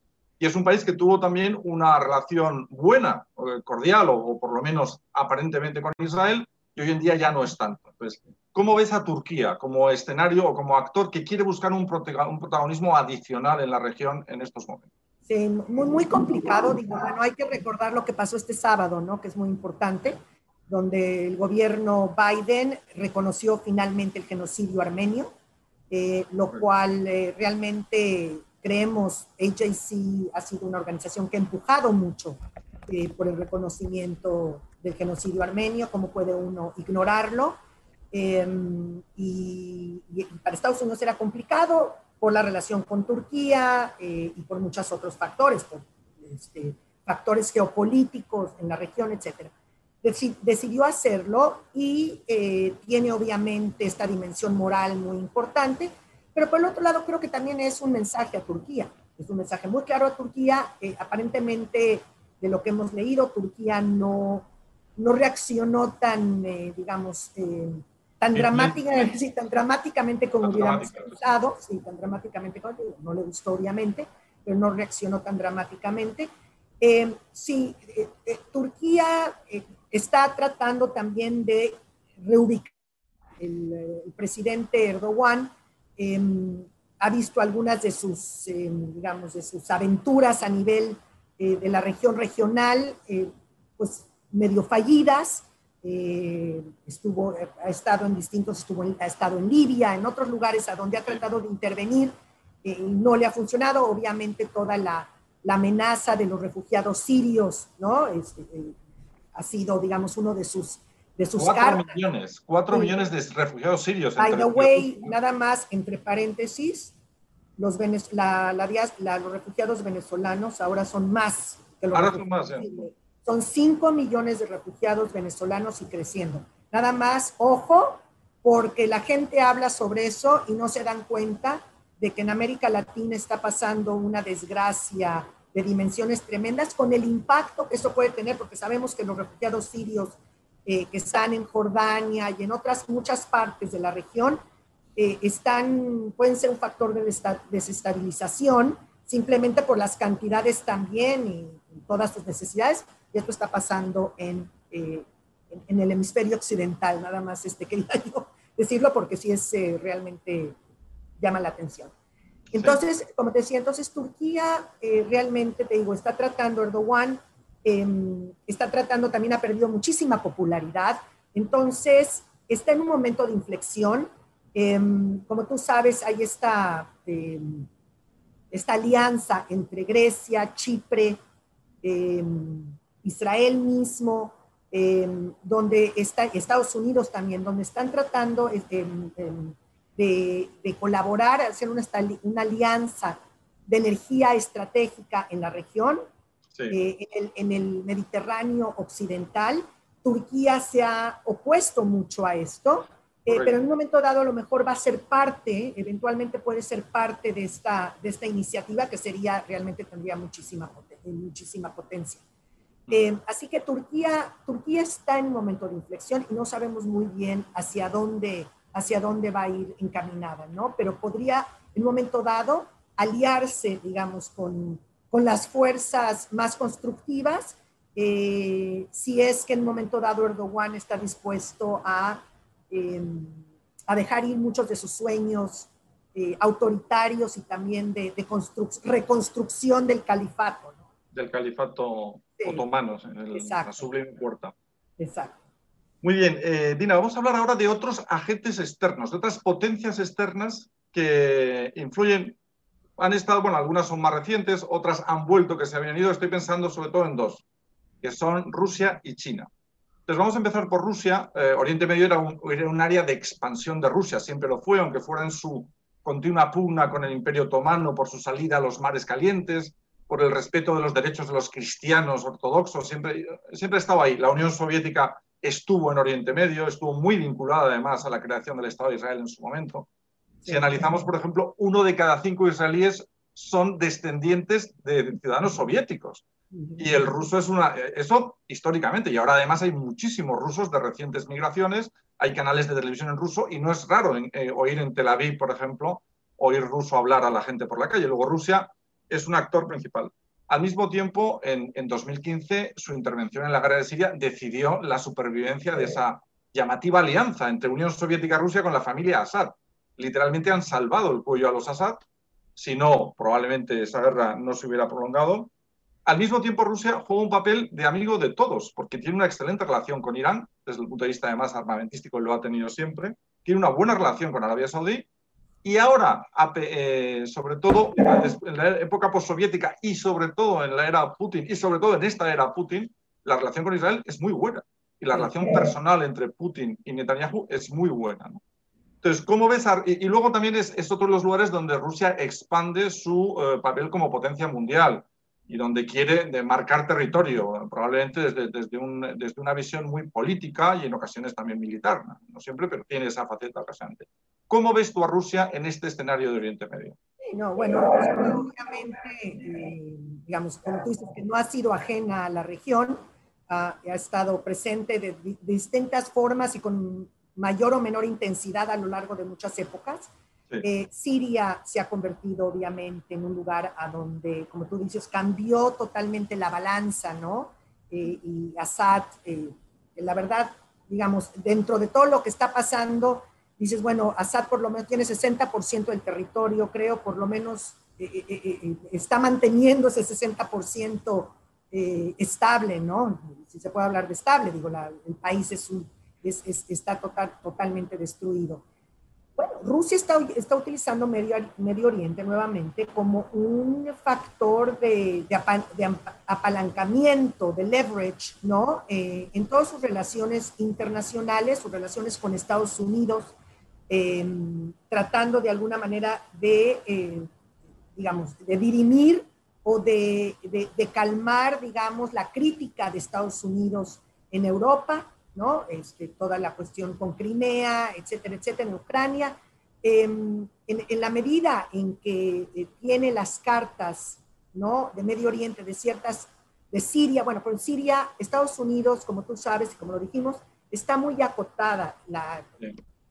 y es un país que tuvo también una relación buena, cordial o, por lo menos aparentemente con Israel y hoy en día ya no es tanto. Entonces, ¿cómo ves a Turquía como escenario o como actor que quiere buscar un, protagonismo adicional en la región en estos momentos? Sí, muy, muy complicado. Digo, bueno, hay que recordar lo que pasó este sábado, ¿no? que es muy importante, donde el gobierno Biden reconoció finalmente el genocidio armenio, eh, lo cual eh, realmente creemos, AJC ha sido una organización que ha empujado mucho eh, por el reconocimiento del genocidio armenio, cómo puede uno ignorarlo. Em, y, para Estados Unidos era complicado por la relación con Turquía eh, y por muchos otros factores, por este, factores geopolíticos en la región, decidió hacerlo y eh, tiene obviamente esta dimensión moral muy importante, pero por el otro lado creo que también es un mensaje a Turquía, es un mensaje muy claro a Turquía, aparentemente de lo que hemos leído, Turquía no, no reaccionó tan, eh, digamos, eh, tan, dramática, sí, tan dramáticamente como hubiéramos pensado, sí, tan dramáticamente como no le gustó obviamente, pero no reaccionó tan dramáticamente. Eh, sí, Turquía está tratando también de reubicar. El, el presidente Erdogan em, ha visto algunas de sus, em, digamos, de sus aventuras a nivel eh, de la región regional, eh, pues medio fallidas. Eh, estuvo, ha estado en distintos, estuvo ha estado en Libia, en otros lugares a donde ha tratado de intervenir y no le ha funcionado. Obviamente toda la, la amenaza de los refugiados sirios, ¿no? Este, ha sido, digamos, uno de sus, de sus cuatro millones, cuatro millones de refugiados sirios. By the way, nada más, entre paréntesis, los, la, los refugiados venezolanos ahora son más que los ahora son más, Son 5 millones de refugiados venezolanos y creciendo. Nada más, ojo, porque la gente habla sobre eso y no se dan cuenta de que en América Latina está pasando una desgracia de dimensiones tremendas con el impacto que eso puede tener, porque sabemos que los refugiados sirios eh, que están en Jordania y en otras muchas partes de la región eh, están, pueden ser un factor de desestabilización simplemente por las cantidades también y, todas sus necesidades. Y esto está pasando en, eh, en, el hemisferio occidental, nada más este, quería yo decirlo porque sí es realmente llama la atención. Entonces, como te decía, entonces Turquía realmente, te digo, está tratando, Erdogan em, está tratando, también ha perdido muchísima popularidad, entonces está en un momento de inflexión, Em, como tú sabes, hay esta, em, esta alianza entre Grecia, Chipre, Israel mismo, donde está Estados Unidos también, donde están tratando de, colaborar, hacer una, una, alianza de energía estratégica en la región, eh, en el Mediterráneo occidental. Turquía se ha opuesto mucho a esto. Eh, pero en un momento dado a lo mejor va a ser parte, eventualmente puede ser parte de esta, de esta iniciativa que sería, realmente tendría muchísima, muchísima potencia. Eh, así que Turquía, Turquía está en un momento de inflexión y no sabemos muy bien hacia dónde, hacia dónde va a ir encaminada, ¿no? Pero podría en un momento dado aliarse, digamos, con, con las fuerzas más constructivas, eh, si es que en un momento dado Erdogan está dispuesto a Em, a dejar ir muchos de sus sueños eh, autoritarios y también de, reconstrucción del califato. Del califato otomano, en la sublime puerta. Exacto. Muy bien, eh, Dina, vamos a hablar ahora de otros agentes externos, de otras potencias externas que influyen, han estado, bueno, algunas son más recientes, otras han vuelto, que se habían ido, estoy pensando sobre todo en dos, que son Rusia y China. Entonces vamos a empezar por Rusia. Eh, Oriente Medio era un, área de expansión de Rusia, siempre lo fue, aunque fuera en su continua pugna con el Imperio Otomano por su salida a los mares calientes, por el respeto de los derechos de los cristianos ortodoxos, siempre, siempre estaba ahí. La Unión Soviética estuvo en Oriente Medio, estuvo muy vinculada además a la creación del Estado de Israel en su momento. Si analizamos, por ejemplo, uno de cada cinco israelíes son descendientes de ciudadanos soviéticos. Y el ruso es una... Eso históricamente, y ahora además hay muchísimos rusos de recientes migraciones, hay canales de televisión en ruso y no es raro eh, oír en Tel Aviv, por ejemplo, oír ruso hablar a la gente por la calle. Luego Rusia es un actor principal. Al mismo tiempo, en, en 2015, su intervención en la guerra de Siria decidió la supervivencia de esa llamativa alianza entre Unión Soviética y Rusia con la familia Assad. Literalmente han salvado el cuello a los Assad. Si no, probablemente esa guerra no se hubiera prolongado al mismo tiempo, Rusia juega un papel de amigo de todos, porque tiene una excelente relación con Irán, desde el punto de vista además armamentístico lo ha tenido siempre, tiene una buena relación con Arabia Saudí Y ahora, eh, sobre todo en la época postsoviética y sobre todo en la era Putin y sobre todo en esta era Putin, la relación con Israel es muy buena. Y la relación personal entre Putin y Netanyahu es muy buena. Entonces, ¿cómo ves? y, luego también es, otro de los lugares donde Rusia expande su eh, papel como potencia mundial y donde quiere marcar territorio, probablemente desde, desde, desde, una visión muy política y en ocasiones también militar, ¿no? siempre, pero tiene esa faceta ocasionante. ¿Cómo ves tú a Rusia en este escenario de Oriente Medio? no, bueno, obviamente, eh, digamos, como tú dices, que no ha sido ajena a la región, ha, ha estado presente de, de, distintas formas y con mayor o menor intensidad a lo largo de muchas épocas. Eh, Siria se ha convertido obviamente en un lugar a donde, como tú dices, cambió totalmente la balanza, ¿no? Eh, y Assad, eh, la verdad, digamos, dentro de todo lo que está pasando, dices, bueno, Assad por lo menos tiene 60% del territorio, creo, por lo menos está manteniendo ese 60% estable, ¿no? Si se puede hablar de estable, digo, el país es está total, totalmente destruido. Bueno, Rusia está, está utilizando Medio, Medio, Oriente nuevamente como un factor de, de, apalancamiento, de leverage, ¿no? Eh, en todas sus relaciones internacionales, sus relaciones con Estados Unidos, em, tratando de alguna manera de, eh, digamos, de dirimir o de, de, calmar, digamos, la crítica de Estados Unidos en Europa ¿no? Este, toda la cuestión con Crimea, etcétera, etcétera, en Ucrania. Em, en, la medida en que eh, tiene las cartas, ¿no? De Medio Oriente, de ciertas, de Siria, bueno, pero en Siria, Estados Unidos, como tú sabes y como lo dijimos, está muy acotada. La,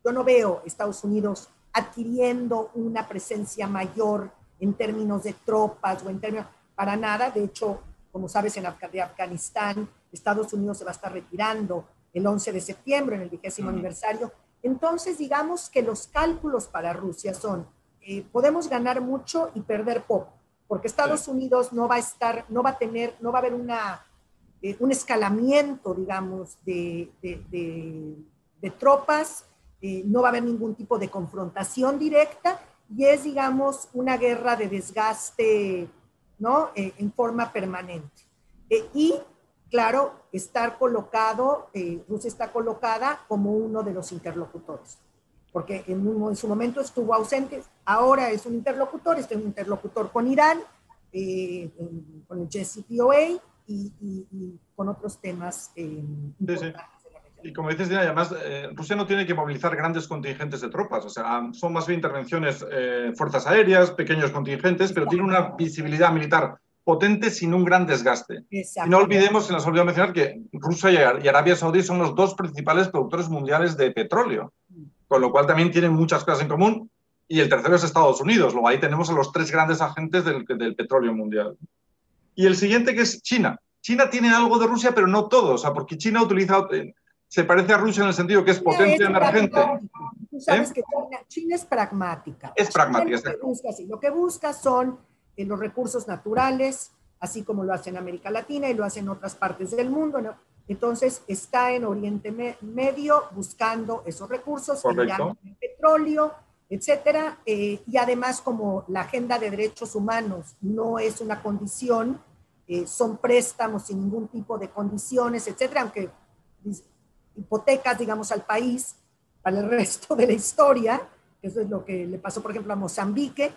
Yo no veo Estados Unidos adquiriendo una presencia mayor en términos de tropas o en términos, para nada. De hecho, como sabes, en Afganistán, Estados Unidos se va a estar retirando el 11 de septiembre, en el vigésimo aniversario. Entonces, digamos que los cálculos para Rusia son, eh, podemos ganar mucho y perder poco, porque Estados Unidos no va a estar, no va a tener, no va a haber una, eh, un escalamiento, digamos, de, de, tropas, eh, no va a haber ningún tipo de confrontación directa y es, digamos, una guerra de desgaste, ¿no? en forma permanente. y claro, estar colocado, eh, Rusia está colocada como uno de los interlocutores, porque en, su momento estuvo ausente, ahora es un interlocutor, es un interlocutor con Irán, eh, con el JCPOA y, con otros temas eh, Y como dices, además, Rusia no tiene que movilizar grandes contingentes de tropas, o sea, son más bien intervenciones, fuerzas aéreas, pequeños contingentes, pero tiene una visibilidad militar potente sin un gran desgaste. Y no olvidemos, se nos olvidó mencionar, que Rusia y Arabia Saudí son los dos principales productores mundiales de petróleo, con lo cual también tienen muchas cosas en común. Y el tercero es Estados Unidos. Luego ahí tenemos a los tres grandes agentes del, del petróleo mundial. Y el siguiente que es China. China tiene algo de Rusia, pero no todo, o sea, porque China utiliza, eh, se parece a Rusia en el sentido que es potencia emergente. Tú sabes ¿Eh? que China, es pragmática. Es pragmática, lo que, busca, lo que busca son en los recursos naturales, así como lo hace en América Latina y lo hace en otras partes del mundo. Entonces, está en Oriente Medio buscando esos recursos, el petróleo, etcétera. Eh, y además, como la agenda de derechos humanos no es una condición, eh, son préstamos sin ningún tipo de condiciones, etcétera, aunque hipotecas, digamos, al país para el resto de la historia. Eso es lo que le pasó, por ejemplo, a Mozambique,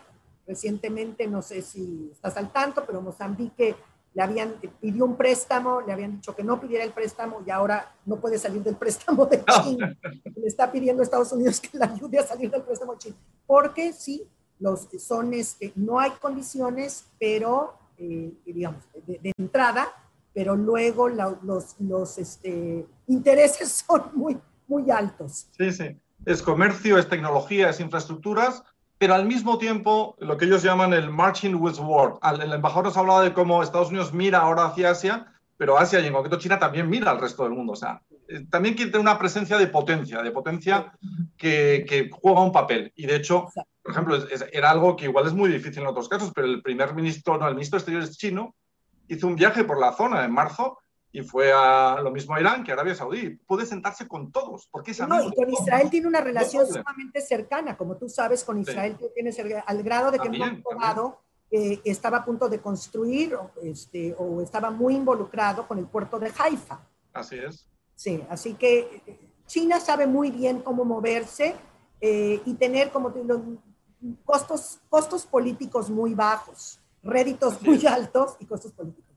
Recientemente, no sé si estás al tanto, pero Mozambique le habían pidió un préstamo, le habían dicho que no pidiera el préstamo y ahora no puede salir del préstamo de China. Le está pidiendo a Estados Unidos que le ayude a salir del préstamo de China. Porque sí, los, son, este, no hay condiciones, pero, eh, digamos, de, entrada, pero luego los, los este, intereses son muy, muy altos. Sí, sí. Es comercio, es tecnología, es infraestructuras, pero al mismo tiempo lo que ellos llaman el marching with war. El embajador nos hablado de cómo Estados Unidos mira ahora hacia Asia, pero Asia y en concreto China también mira al resto del mundo. O sea, eh, también quiere tener una presencia de potencia, de potencia que, que juega un papel. Y de hecho, por ejemplo, era algo que igual es muy difícil en otros casos, pero el primer ministro, no, el ministro de Exteriores chino hizo un viaje por la zona en marzo y fue a lo mismo a Irán que a Arabia Saudí. Puede sentarse con todos, porque es No, y con Israel tiene una relación sumamente cercana, como tú sabes, con Israel sí. tienes al grado de que también, un eh, estaba a punto de construir este, o estaba muy involucrado con el puerto de Haifa. Así es. Sí, así que eh, China sabe muy bien cómo moverse eh, y tener como los costos, costos políticos muy bajos, réditos muy altos y costos políticos.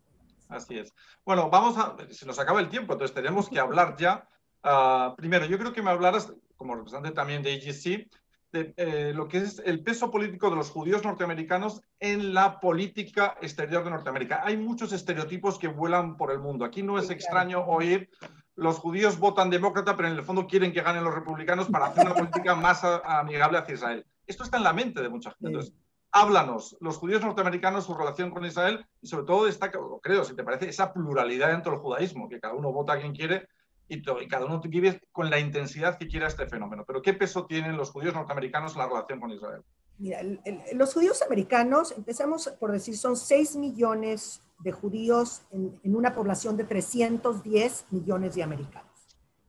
Así es. Bueno, vamos a, se nos acaba el tiempo, entonces tenemos que hablar ya. Uh, primero, yo creo que me hablaras, como representante también de AGC, de eh, lo que es el peso político de los judíos norteamericanos en la política exterior de Norteamérica. Hay muchos estereotipos que vuelan por el mundo. Aquí no es extraño oír los judíos votan demócrata, pero en el fondo quieren que ganen los republicanos para hacer una política más amigable hacia Israel. Esto está en la mente de mucha gente. Entonces, háblanos, los judíos norteamericanos, su relación con Israel y sobre todo destaca, creo, si te parece, esa pluralidad dentro del judaísmo, que cada uno vota a quien quiere y, todo, y, cada uno vive con la intensidad que quiera este fenómeno. Pero ¿qué peso tienen los judíos norteamericanos en la relación con Israel? Mira, el, el, los judíos americanos, empezamos por decir, son 6 millones de judíos en, en una población de 310 millones de americanos.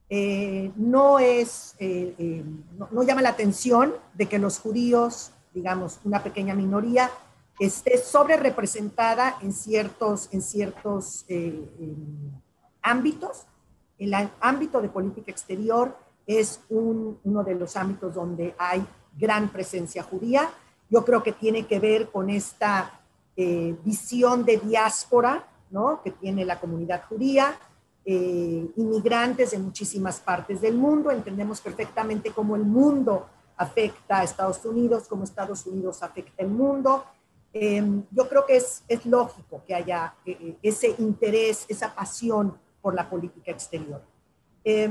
Eh, no es, eh, eh, no, no llama la atención de que los judíos digamos, una pequeña minoría, esté sobre representada en ciertos, en ciertos eh, ámbitos. El ámbito de política exterior es un, uno de los ámbitos donde hay gran presencia judía. Yo creo que tiene que ver con esta eh, visión de diáspora ¿no? que tiene la comunidad judía, eh, inmigrantes de muchísimas partes del mundo. Entendemos perfectamente cómo el mundo afecta a Estados Unidos, como Estados Unidos afecta el mundo. Eh, yo creo que es, es lógico que haya eh, ese interés, esa pasión por la política exterior. Eh,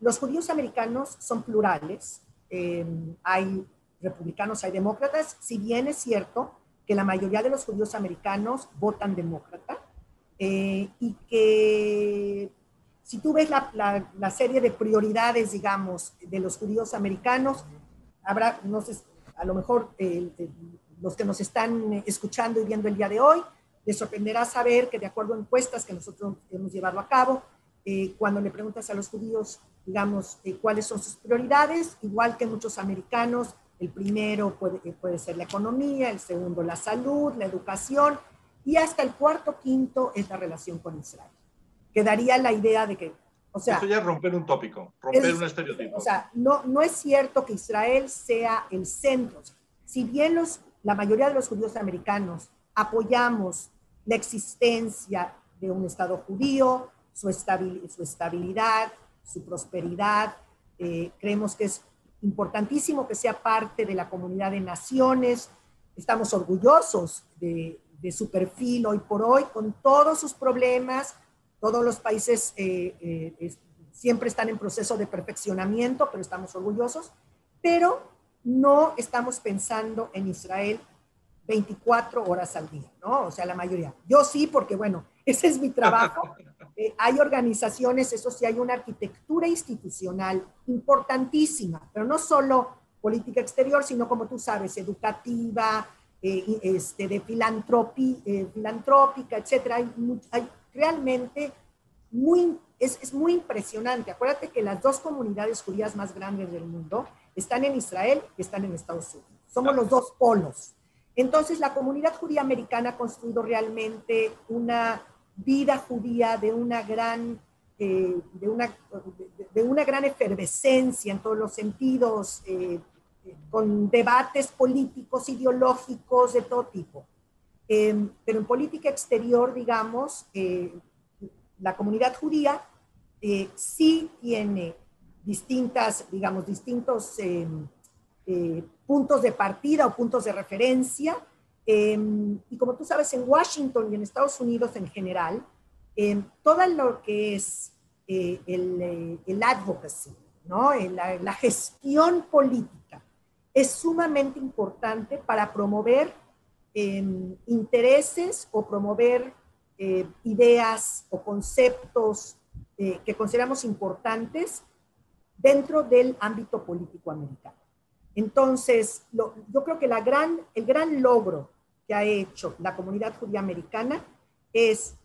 los judíos americanos son plurales, hay republicanos, hay demócratas, si bien es cierto que la mayoría de los judíos americanos votan demócrata y que si tú ves la, la, la, serie de prioridades, digamos, de los judíos americanos, habrá, no sé, a lo mejor eh, eh, los que nos están escuchando y viendo el día de hoy, les sorprenderá saber que de acuerdo a encuestas que nosotros hemos llevado a cabo, eh, cuando le preguntas a los judíos, digamos, eh, cuáles son sus prioridades, igual que muchos americanos, el primero puede, puede ser la economía, el segundo la salud, la educación, y hasta el cuarto, quinto es la relación con Israel quedaría la idea de que, o sea... Eso ya es romper un tópico, romper es, un estereotipo. O sea, no, no es cierto que Israel sea el centro. Si bien los, la mayoría de los judíos americanos apoyamos la existencia de un Estado judío, su, estabil, su estabilidad, su prosperidad, eh, creemos que es importantísimo que sea parte de la comunidad de naciones, estamos orgullosos de, de su perfil hoy por hoy, con todos sus problemas, todos los países eh, eh, es, siempre están en proceso de perfeccionamiento, pero estamos orgullosos, pero no estamos pensando en Israel 24 horas al día, ¿no? O sea, la mayoría. Yo sí, porque bueno, ese es mi trabajo. Eh, hay organizaciones, eso sí, hay una arquitectura institucional importantísima, pero no solo política exterior, sino como tú sabes, educativa, eh, este, de filantropi, eh, filantrópica, etcétera. Hay, hay realmente muy, es, es, muy impresionante. Acuérdate que las dos comunidades judías más grandes del mundo están en Israel y están en Estados Unidos. Somos los dos polos. Entonces, la comunidad judía americana ha construido realmente una vida judía de una gran, eh, de una, de, una gran efervescencia en todos los sentidos, eh, con debates políticos, ideológicos, de todo tipo. Eh, pero en política exterior, digamos, eh, la comunidad judía eh, sí tiene distintas, digamos, distintos em, eh, puntos de partida o puntos de referencia. Em, y como tú sabes, en Washington y en Estados Unidos en general, em, todo lo que es el, el, advocacy, ¿no? La, la gestión política, es sumamente importante para promover intereses o promover eh, ideas o conceptos eh, que consideramos importantes dentro del ámbito político americano. Entonces, yo creo que el gran logro que ha hecho la comunidad judía americana es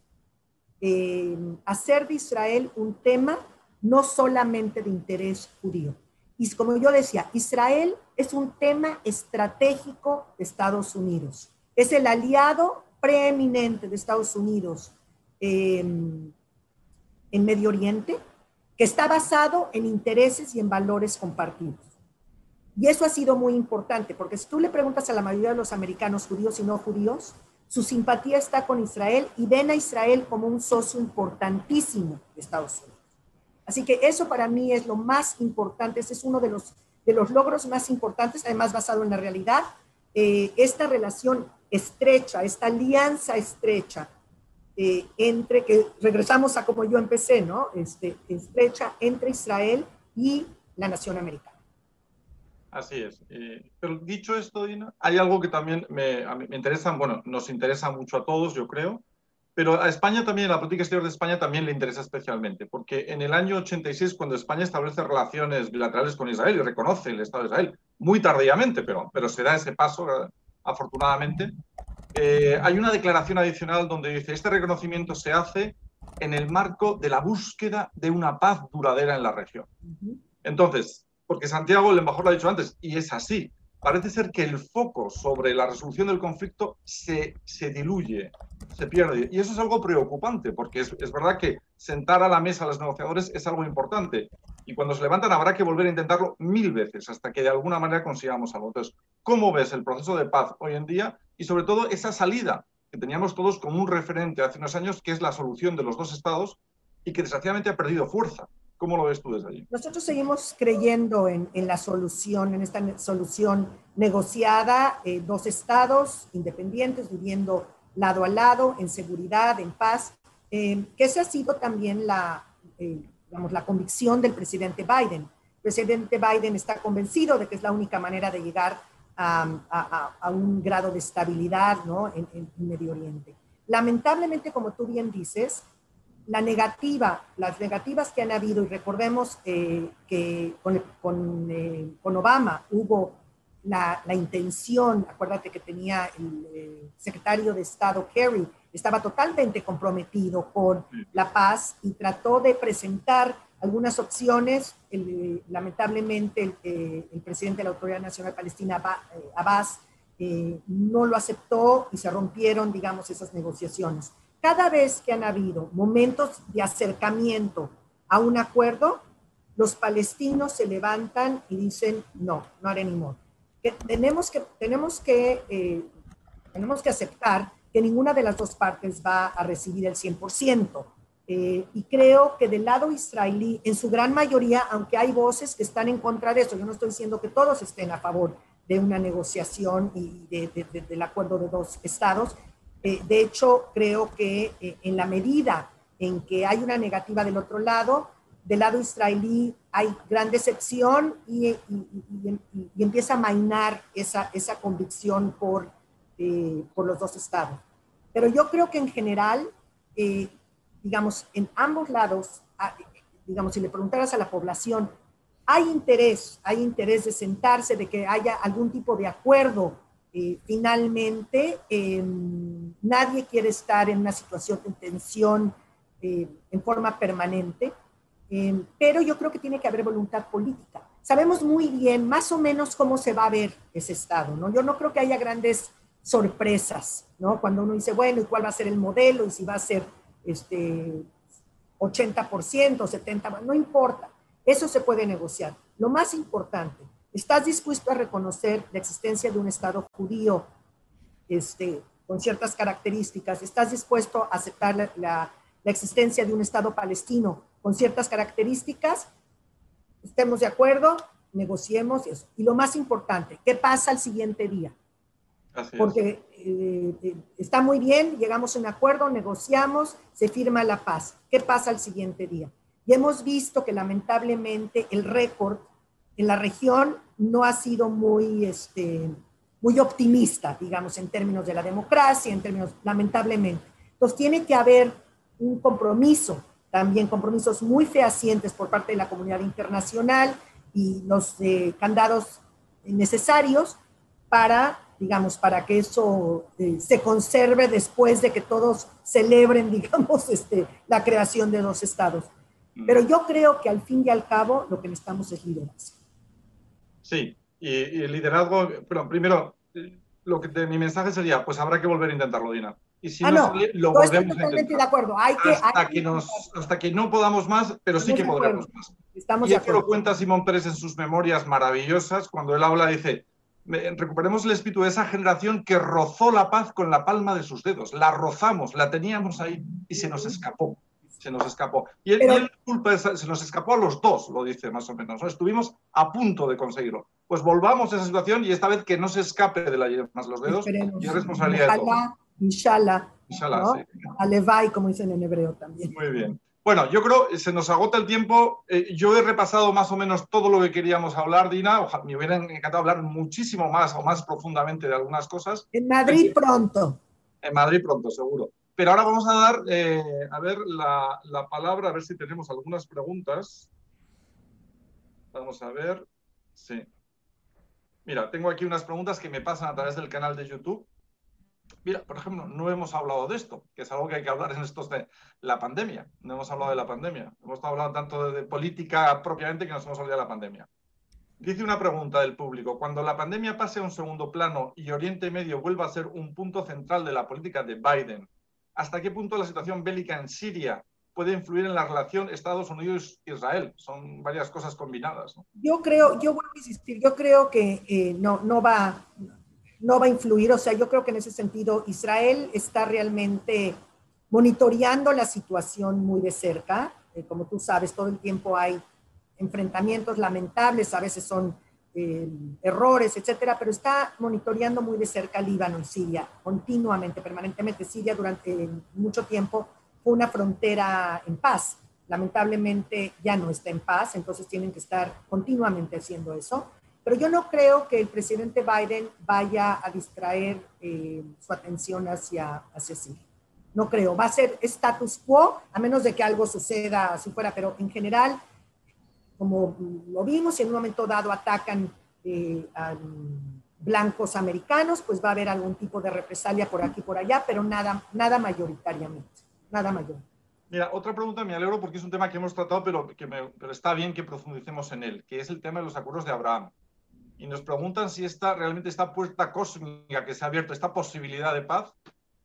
eh, hacer de Israel un tema no solamente de interés judío. Y como yo decía, Israel es un tema estratégico de Estados Unidos. Es el aliado preeminente de Estados Unidos en Medio Oriente, que está basado en intereses y en valores compartidos. Y eso ha sido muy importante, porque si tú le preguntas a la mayoría de los americanos judíos y no judíos, su simpatía está con Israel y ven a Israel como un socio importantísimo de Estados Unidos. Así que eso para mí es lo más importante, ese es uno de los, de los logros más importantes, además basado en la realidad, eh, esta relación estrecha, esta alianza estrecha eh, entre, que regresamos a como yo empecé, ¿no? Este, estrecha entre Israel y la nación americana. Así es. Eh, pero dicho esto, Dina, hay algo que también me, me, interesa, bueno, nos interesa mucho a todos, yo creo, pero a España también, a la política exterior de España también le interesa especialmente, porque en el año 86, cuando España establece relaciones bilaterales con Israel y reconoce el Estado de Israel, muy tardíamente, pero, pero se da ese paso, afortunadamente, eh, hay una declaración adicional donde dice, este reconocimiento se hace en el marco de la búsqueda de una paz duradera en la región. Entonces, porque Santiago, el embajador lo ha dicho antes, y es así, parece ser que el foco sobre la resolución del conflicto se, se diluye, se pierde. Y eso es algo preocupante, porque es, es, verdad que sentar a la mesa a los negociadores es algo importante. Y cuando se levantan habrá que volver a intentarlo mil veces hasta que de alguna manera consigamos algo. Entonces, ¿cómo ves el proceso de paz hoy en día y sobre todo esa salida que teníamos todos como un referente hace unos años, que es la solución de los dos estados y que desgraciadamente ha perdido fuerza. ¿Cómo lo ves tú desde allí? Nosotros seguimos creyendo en, en la solución, en esta solución negociada, eh, dos estados independientes viviendo lado a lado, en seguridad, en paz, eh, que esa ha sido también la, eh, digamos, la convicción del presidente Biden. El presidente Biden está convencido de que es la única manera de llegar a, un grado de estabilidad ¿no? en, Medio Oriente. Lamentablemente, como tú bien dices, la negativa, las negativas que han habido, y recordemos eh, que con, con, con, Obama hubo la, intención, acuérdate que tenía el eh, secretario de Estado Kerry, estaba totalmente comprometido con la paz y trató de presentar algunas opciones. El, lamentablemente, el, eh, el, presidente de la Autoridad Nacional Palestina, eh, Abbas, eh, no lo aceptó y se rompieron, digamos, esas negociaciones. Cada vez que han habido momentos de acercamiento a un acuerdo, los palestinos se levantan y dicen, no, no haré ni modo. Que tenemos que, tenemos que, eh, tenemos que aceptar que ninguna de las dos partes va a recibir el 100%. Eh, y creo que del lado israelí, en su gran mayoría, aunque hay voces que están en contra de eso, yo no estoy diciendo que todos estén a favor de una negociación y de, de, de, del acuerdo de dos estados. Eh, de hecho, creo que eh, en la medida en que hay una negativa del otro lado, del lado israelí hay gran decepción y, empieza a mainar esa, esa convicción por, eh, por los dos estados. Pero yo creo que en general eh, digamos, en ambos lados, ah, digamos, si le preguntaras a la población, hay interés, hay interés de sentarse, de que haya algún tipo de acuerdo. Eh, finalmente, eh, nadie quiere estar en una situación de tensión en forma permanente, em, pero yo creo que tiene que haber voluntad política. Sabemos muy bien más o menos cómo se va a ver ese Estado, ¿no? Yo no creo que haya grandes sorpresas, ¿no? Cuando uno dice, bueno, ¿y cuál va a ser el modelo? Y si va a ser este, 80%, 70%, no importa, eso se puede negociar. Lo más importante, ¿estás dispuesto a reconocer la existencia de un Estado judío este, con ciertas características? ¿Estás dispuesto a aceptar la, la, la existencia de un Estado palestino con ciertas características? Estemos de acuerdo, negociemos eso. Y lo más importante, ¿qué pasa el siguiente día? Así Porque eh, eh, está muy bien, llegamos a un acuerdo, negociamos, se firma la paz. ¿Qué pasa el siguiente día? Y hemos visto que lamentablemente el récord en la región no ha sido muy, este, muy optimista, digamos, en términos de la democracia, en términos, lamentablemente. Entonces tiene que haber un compromiso, también compromisos muy fehacientes por parte de la comunidad internacional y los eh, candados necesarios para digamos, para que eso eh, se conserve después de que todos celebren, digamos, este, la creación de dos estados. Mm. Pero yo creo que al fin y al cabo lo que necesitamos es liderazgo. Sí, y, el liderazgo, pero primero, lo que mi mensaje sería, pues habrá que volver a intentarlo, Dina. Y si ah, no, sale, lo volvemos a de acuerdo. Hay que, hasta, que, nos, hasta que no podamos más, pero sí que podremos más. Estamos y esto lo cuenta Simón Pérez en sus memorias maravillosas, cuando él habla, dice, recuperemos el espíritu de esa generación que rozó la paz con la palma de sus dedos. La rozamos, la teníamos ahí y se nos escapó. Se nos escapó. Y él, culpa se nos escapó a los dos, lo dice más o menos. Estuvimos a punto de conseguirlo. Pues volvamos a esa situación y esta vez que no se escape de la más los dedos y es responsabilidad de todos. Inshallah. Inshallah, sí. Alevai, como dicen en hebreo también. Muy bien. Bueno, yo creo que se nos agota el tiempo. Eh, yo he repasado más o menos todo lo que queríamos hablar, Dina. Ojalá, me hubiera encantado hablar muchísimo más o más profundamente de algunas cosas. En Madrid pronto. En Madrid pronto, seguro. Pero ahora vamos a dar, eh, a ver, la, la palabra, a ver si tenemos algunas preguntas. Vamos a ver. Sí. Mira, tengo aquí unas preguntas que me pasan a través del canal de YouTube. Mira, por ejemplo, no hemos hablado de esto, que es algo que hay que hablar en estos de la pandemia. No hemos hablado de la pandemia. Hemos estado hablando tanto de, política propiamente que nos hemos olvidado de la pandemia. Dice una pregunta del público. Cuando la pandemia pase a un segundo plano y Oriente Medio vuelva a ser un punto central de la política de Biden, ¿hasta qué punto la situación bélica en Siria puede influir en la relación Estados Unidos-Israel? Son varias cosas combinadas. Yo creo, yo vuelvo a insistir, yo creo que eh, no, no va, no va a influir. O sea, yo creo que en ese sentido Israel está realmente monitoreando la situación muy de cerca. Eh, como tú sabes, todo el tiempo hay enfrentamientos lamentables, a veces son eh, errores, etcétera, pero está monitoreando muy de cerca Líbano y Siria, continuamente, permanentemente. Siria durante mucho tiempo fue una frontera en paz. Lamentablemente ya no está en paz, entonces tienen que estar continuamente haciendo eso. Pero yo no creo que el presidente Biden vaya a distraer eh, su atención hacia, hacia sí. No creo. Va a ser status quo, a menos de que algo suceda así fuera, pero en general, como lo vimos, si en un momento dado atacan eh, a blancos americanos, pues va a haber algún tipo de represalia por aquí por allá, pero nada, nada mayoritariamente. Nada mayor. Mira, otra pregunta, me alegro porque es un tema que hemos tratado, pero, que pero está bien que profundicemos en él, que es el tema de los acuerdos de Abraham y nos preguntan si esta, realmente esta puerta cósmica que se ha abierto, esta posibilidad de paz,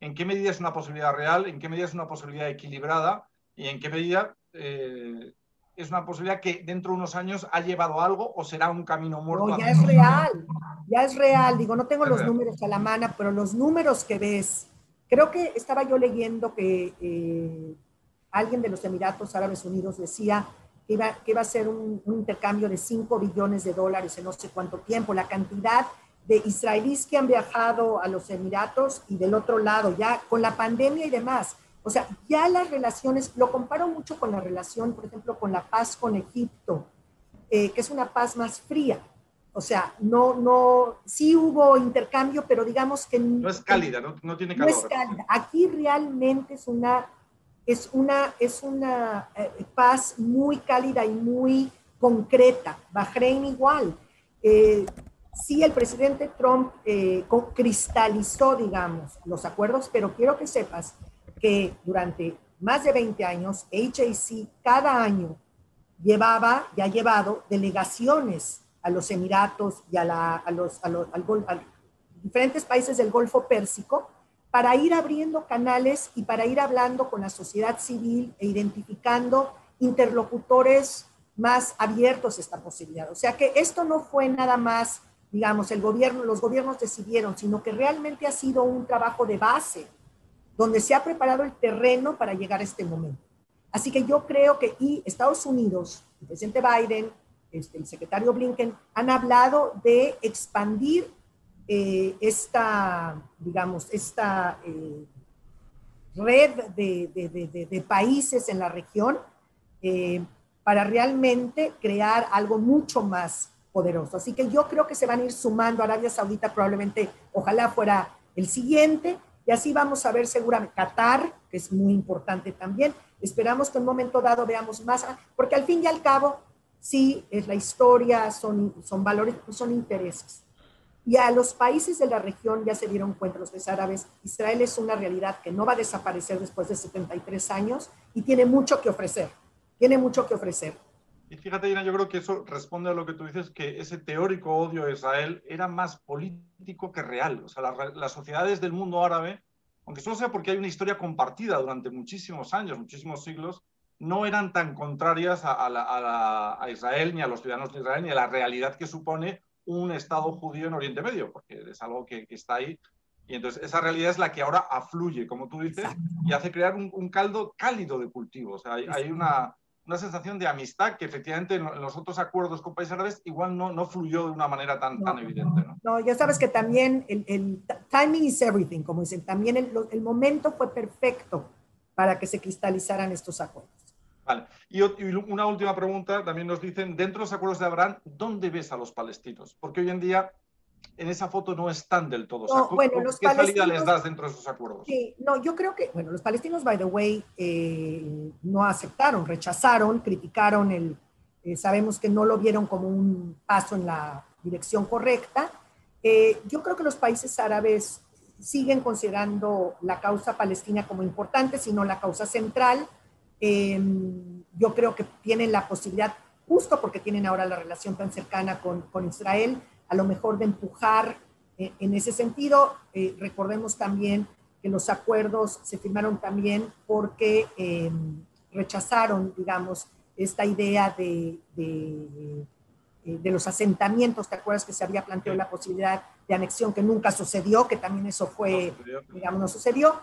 en qué medida es una posibilidad real, en qué medida es una posibilidad equilibrada y en qué medida eh, es una posibilidad que dentro de unos años ha llevado algo o será un camino muerto. No, ya es real, ya es real. Digo, no tengo los números a la mano, pero los números que ves, creo que estaba yo leyendo que eh, alguien de los Emiratos Árabes Unidos decía que iba, a ser un, intercambio de 5 billones de dólares en no sé cuánto tiempo. La cantidad de israelíes que han viajado a los Emiratos y del otro lado, ya con la pandemia y demás. O sea, ya las relaciones, lo comparo mucho con la relación, por ejemplo, con la paz con Egipto, eh, que es una paz más fría. O sea, no, no, sí hubo intercambio, pero digamos que... No es cálida, no, no tiene calor. No es cálida. Aquí realmente es una es una, es una eh, paz muy cálida y muy concreta. Bahrein igual. Eh, sí, el presidente Trump eh, cristalizó, digamos, los acuerdos, pero quiero que sepas que durante más de 20 años, HAC cada año llevaba y ha llevado delegaciones a los Emiratos y a, la, a los, a los a diferentes países del Golfo Pérsico para ir abriendo canales y para ir hablando con la sociedad civil e identificando interlocutores más abiertos a esta posibilidad. O sea que esto no fue nada más, digamos, el gobierno, los gobiernos decidieron, sino que realmente ha sido un trabajo de base donde se ha preparado el terreno para llegar a este momento. Así que yo creo que y Estados Unidos, el presidente Biden, este, el secretario Blinken, han hablado de expandir eh, esta, digamos, esta eh, red de, países en la región eh, para realmente crear algo mucho más poderoso. Así que yo creo que se van a ir sumando. Arabia Saudita probablemente, ojalá fuera el siguiente, y así vamos a ver seguramente Qatar, que es muy importante también. Esperamos que en un momento dado veamos más, porque al fin y al cabo, sí, es la historia, son, son valores, son intereses. Y a los países de la región ya se dieron cuenta, los árabes, Israel es una realidad que no va a desaparecer después de 73 años y tiene mucho que ofrecer, tiene mucho que ofrecer. Y fíjate, Ina, yo creo que eso responde a lo que tú dices, que ese teórico odio a Israel era más político que real. O sea, las sociedades del mundo árabe, aunque solo sea porque hay una historia compartida durante muchísimos años, muchísimos siglos, no eran tan contrarias a, Israel, ni a los ciudadanos de Israel, ni a la realidad que supone un Estado judío en Oriente Medio, porque es algo que, está ahí. Y entonces esa realidad es la que ahora afluye, como tú dices, y hace crear un, caldo cálido de cultivo. O sea, hay una, una sensación de amistad que efectivamente en los otros acuerdos con países árabes igual no, no fluyó de una manera tan, tan evidente. ¿no? ¿no? ya sabes que también el, el, timing is everything, como dicen, también el, el, momento fue perfecto para que se cristalizaran estos acuerdos. Vale. Y, y, una última pregunta, también nos dicen, dentro de los acuerdos de Abraham, ¿dónde ves a los palestinos? Porque hoy en día en esa foto no están del todo. bueno, los ¿Qué salida les das dentro de esos acuerdos? Sí, no, yo creo que, bueno, los palestinos, by the way, eh, no aceptaron, rechazaron, criticaron el, eh, sabemos que no lo vieron como un paso en la dirección correcta. Eh, yo creo que los países árabes siguen considerando la causa palestina como importante, sino la causa central. Em, yo creo que tienen la posibilidad, justo porque tienen ahora la relación tan cercana con, con Israel, a lo mejor de empujar eh, en ese sentido. Eh, recordemos también que los acuerdos se firmaron también porque em, rechazaron, digamos, esta idea de, de, eh, de, los asentamientos, ¿te acuerdas que se había planteado la posibilidad de anexión que nunca sucedió, que también eso fue, digamos, no sucedió?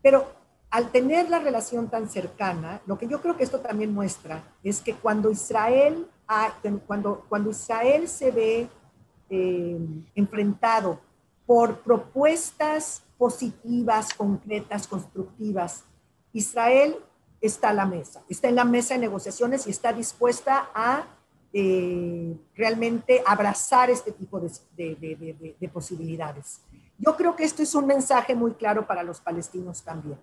Pero al tener la relación tan cercana, lo que yo creo que esto también muestra es que cuando Israel, cuando, cuando Israel se ve eh, enfrentado por propuestas positivas, concretas, constructivas. Israel está a la mesa, está en la mesa de negociaciones y está dispuesta a eh, realmente abrazar este tipo de, de, posibilidades. Yo creo que esto es un mensaje muy claro para los palestinos también.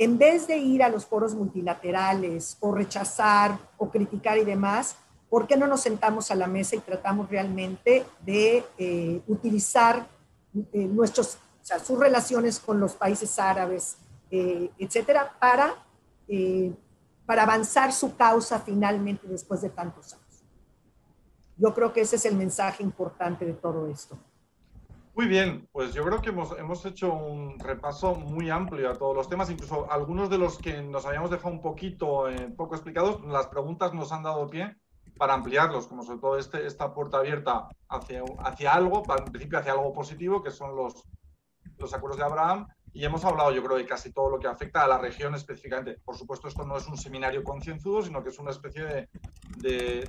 En vez de ir a los foros multilaterales o rechazar o criticar y demás, ¿por qué no nos sentamos a la mesa y tratamos realmente de eh, utilizar eh, nuestros, sus relaciones con los países árabes, eh, etcétera, para, para avanzar su causa finalmente después de tantos años? Yo creo que ese es el mensaje importante de todo esto. Muy bien, pues yo creo que hemos, hemos, hecho un repaso muy amplio a todos los temas, incluso algunos de los que nos habíamos dejado un poquito poco explicados, las preguntas nos han dado pie para ampliarlos, como sobre todo este, esta puerta abierta hacia, hacia algo, en principio hacia algo positivo, que son los, los acuerdos de Abraham, y hemos hablado, yo creo, de casi todo lo que afecta a la región específicamente. Por supuesto, esto no es un seminario concienzudo, sino que es una especie de,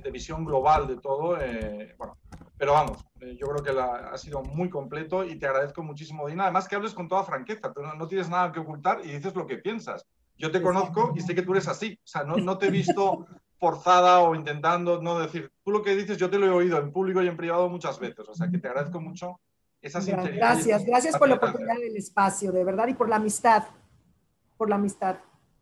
de, visión global de todo. Eh, bueno, pero vamos, eh, yo creo que ha sido muy completo y te agradezco muchísimo, Dina. Además, que hables con toda franqueza, tú no, no, tienes nada que ocultar y dices lo que piensas. Yo te conozco y sé que tú eres así. O sea, no, no te he visto forzada o intentando no decir, tú lo que dices yo te lo he oído en público y en privado muchas veces, o sea que te agradezco mucho esa sinceridad. Gracias, gracias por la oportunidad del espacio, de verdad, y por la amistad, por la amistad.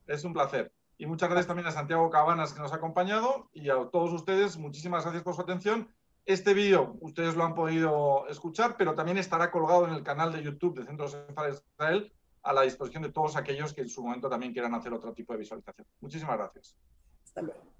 Es un placer. Y muchas gracias también a Santiago Cabanas que nos ha acompañado y a todos ustedes, muchísimas gracias por su atención. Este vídeo ustedes lo han podido escuchar, pero también estará colgado en el canal de YouTube de Centro de Israel a la disposición de todos aquellos que en su momento también quieran hacer otro tipo de visualización. Muchísimas gracias. Hasta luego.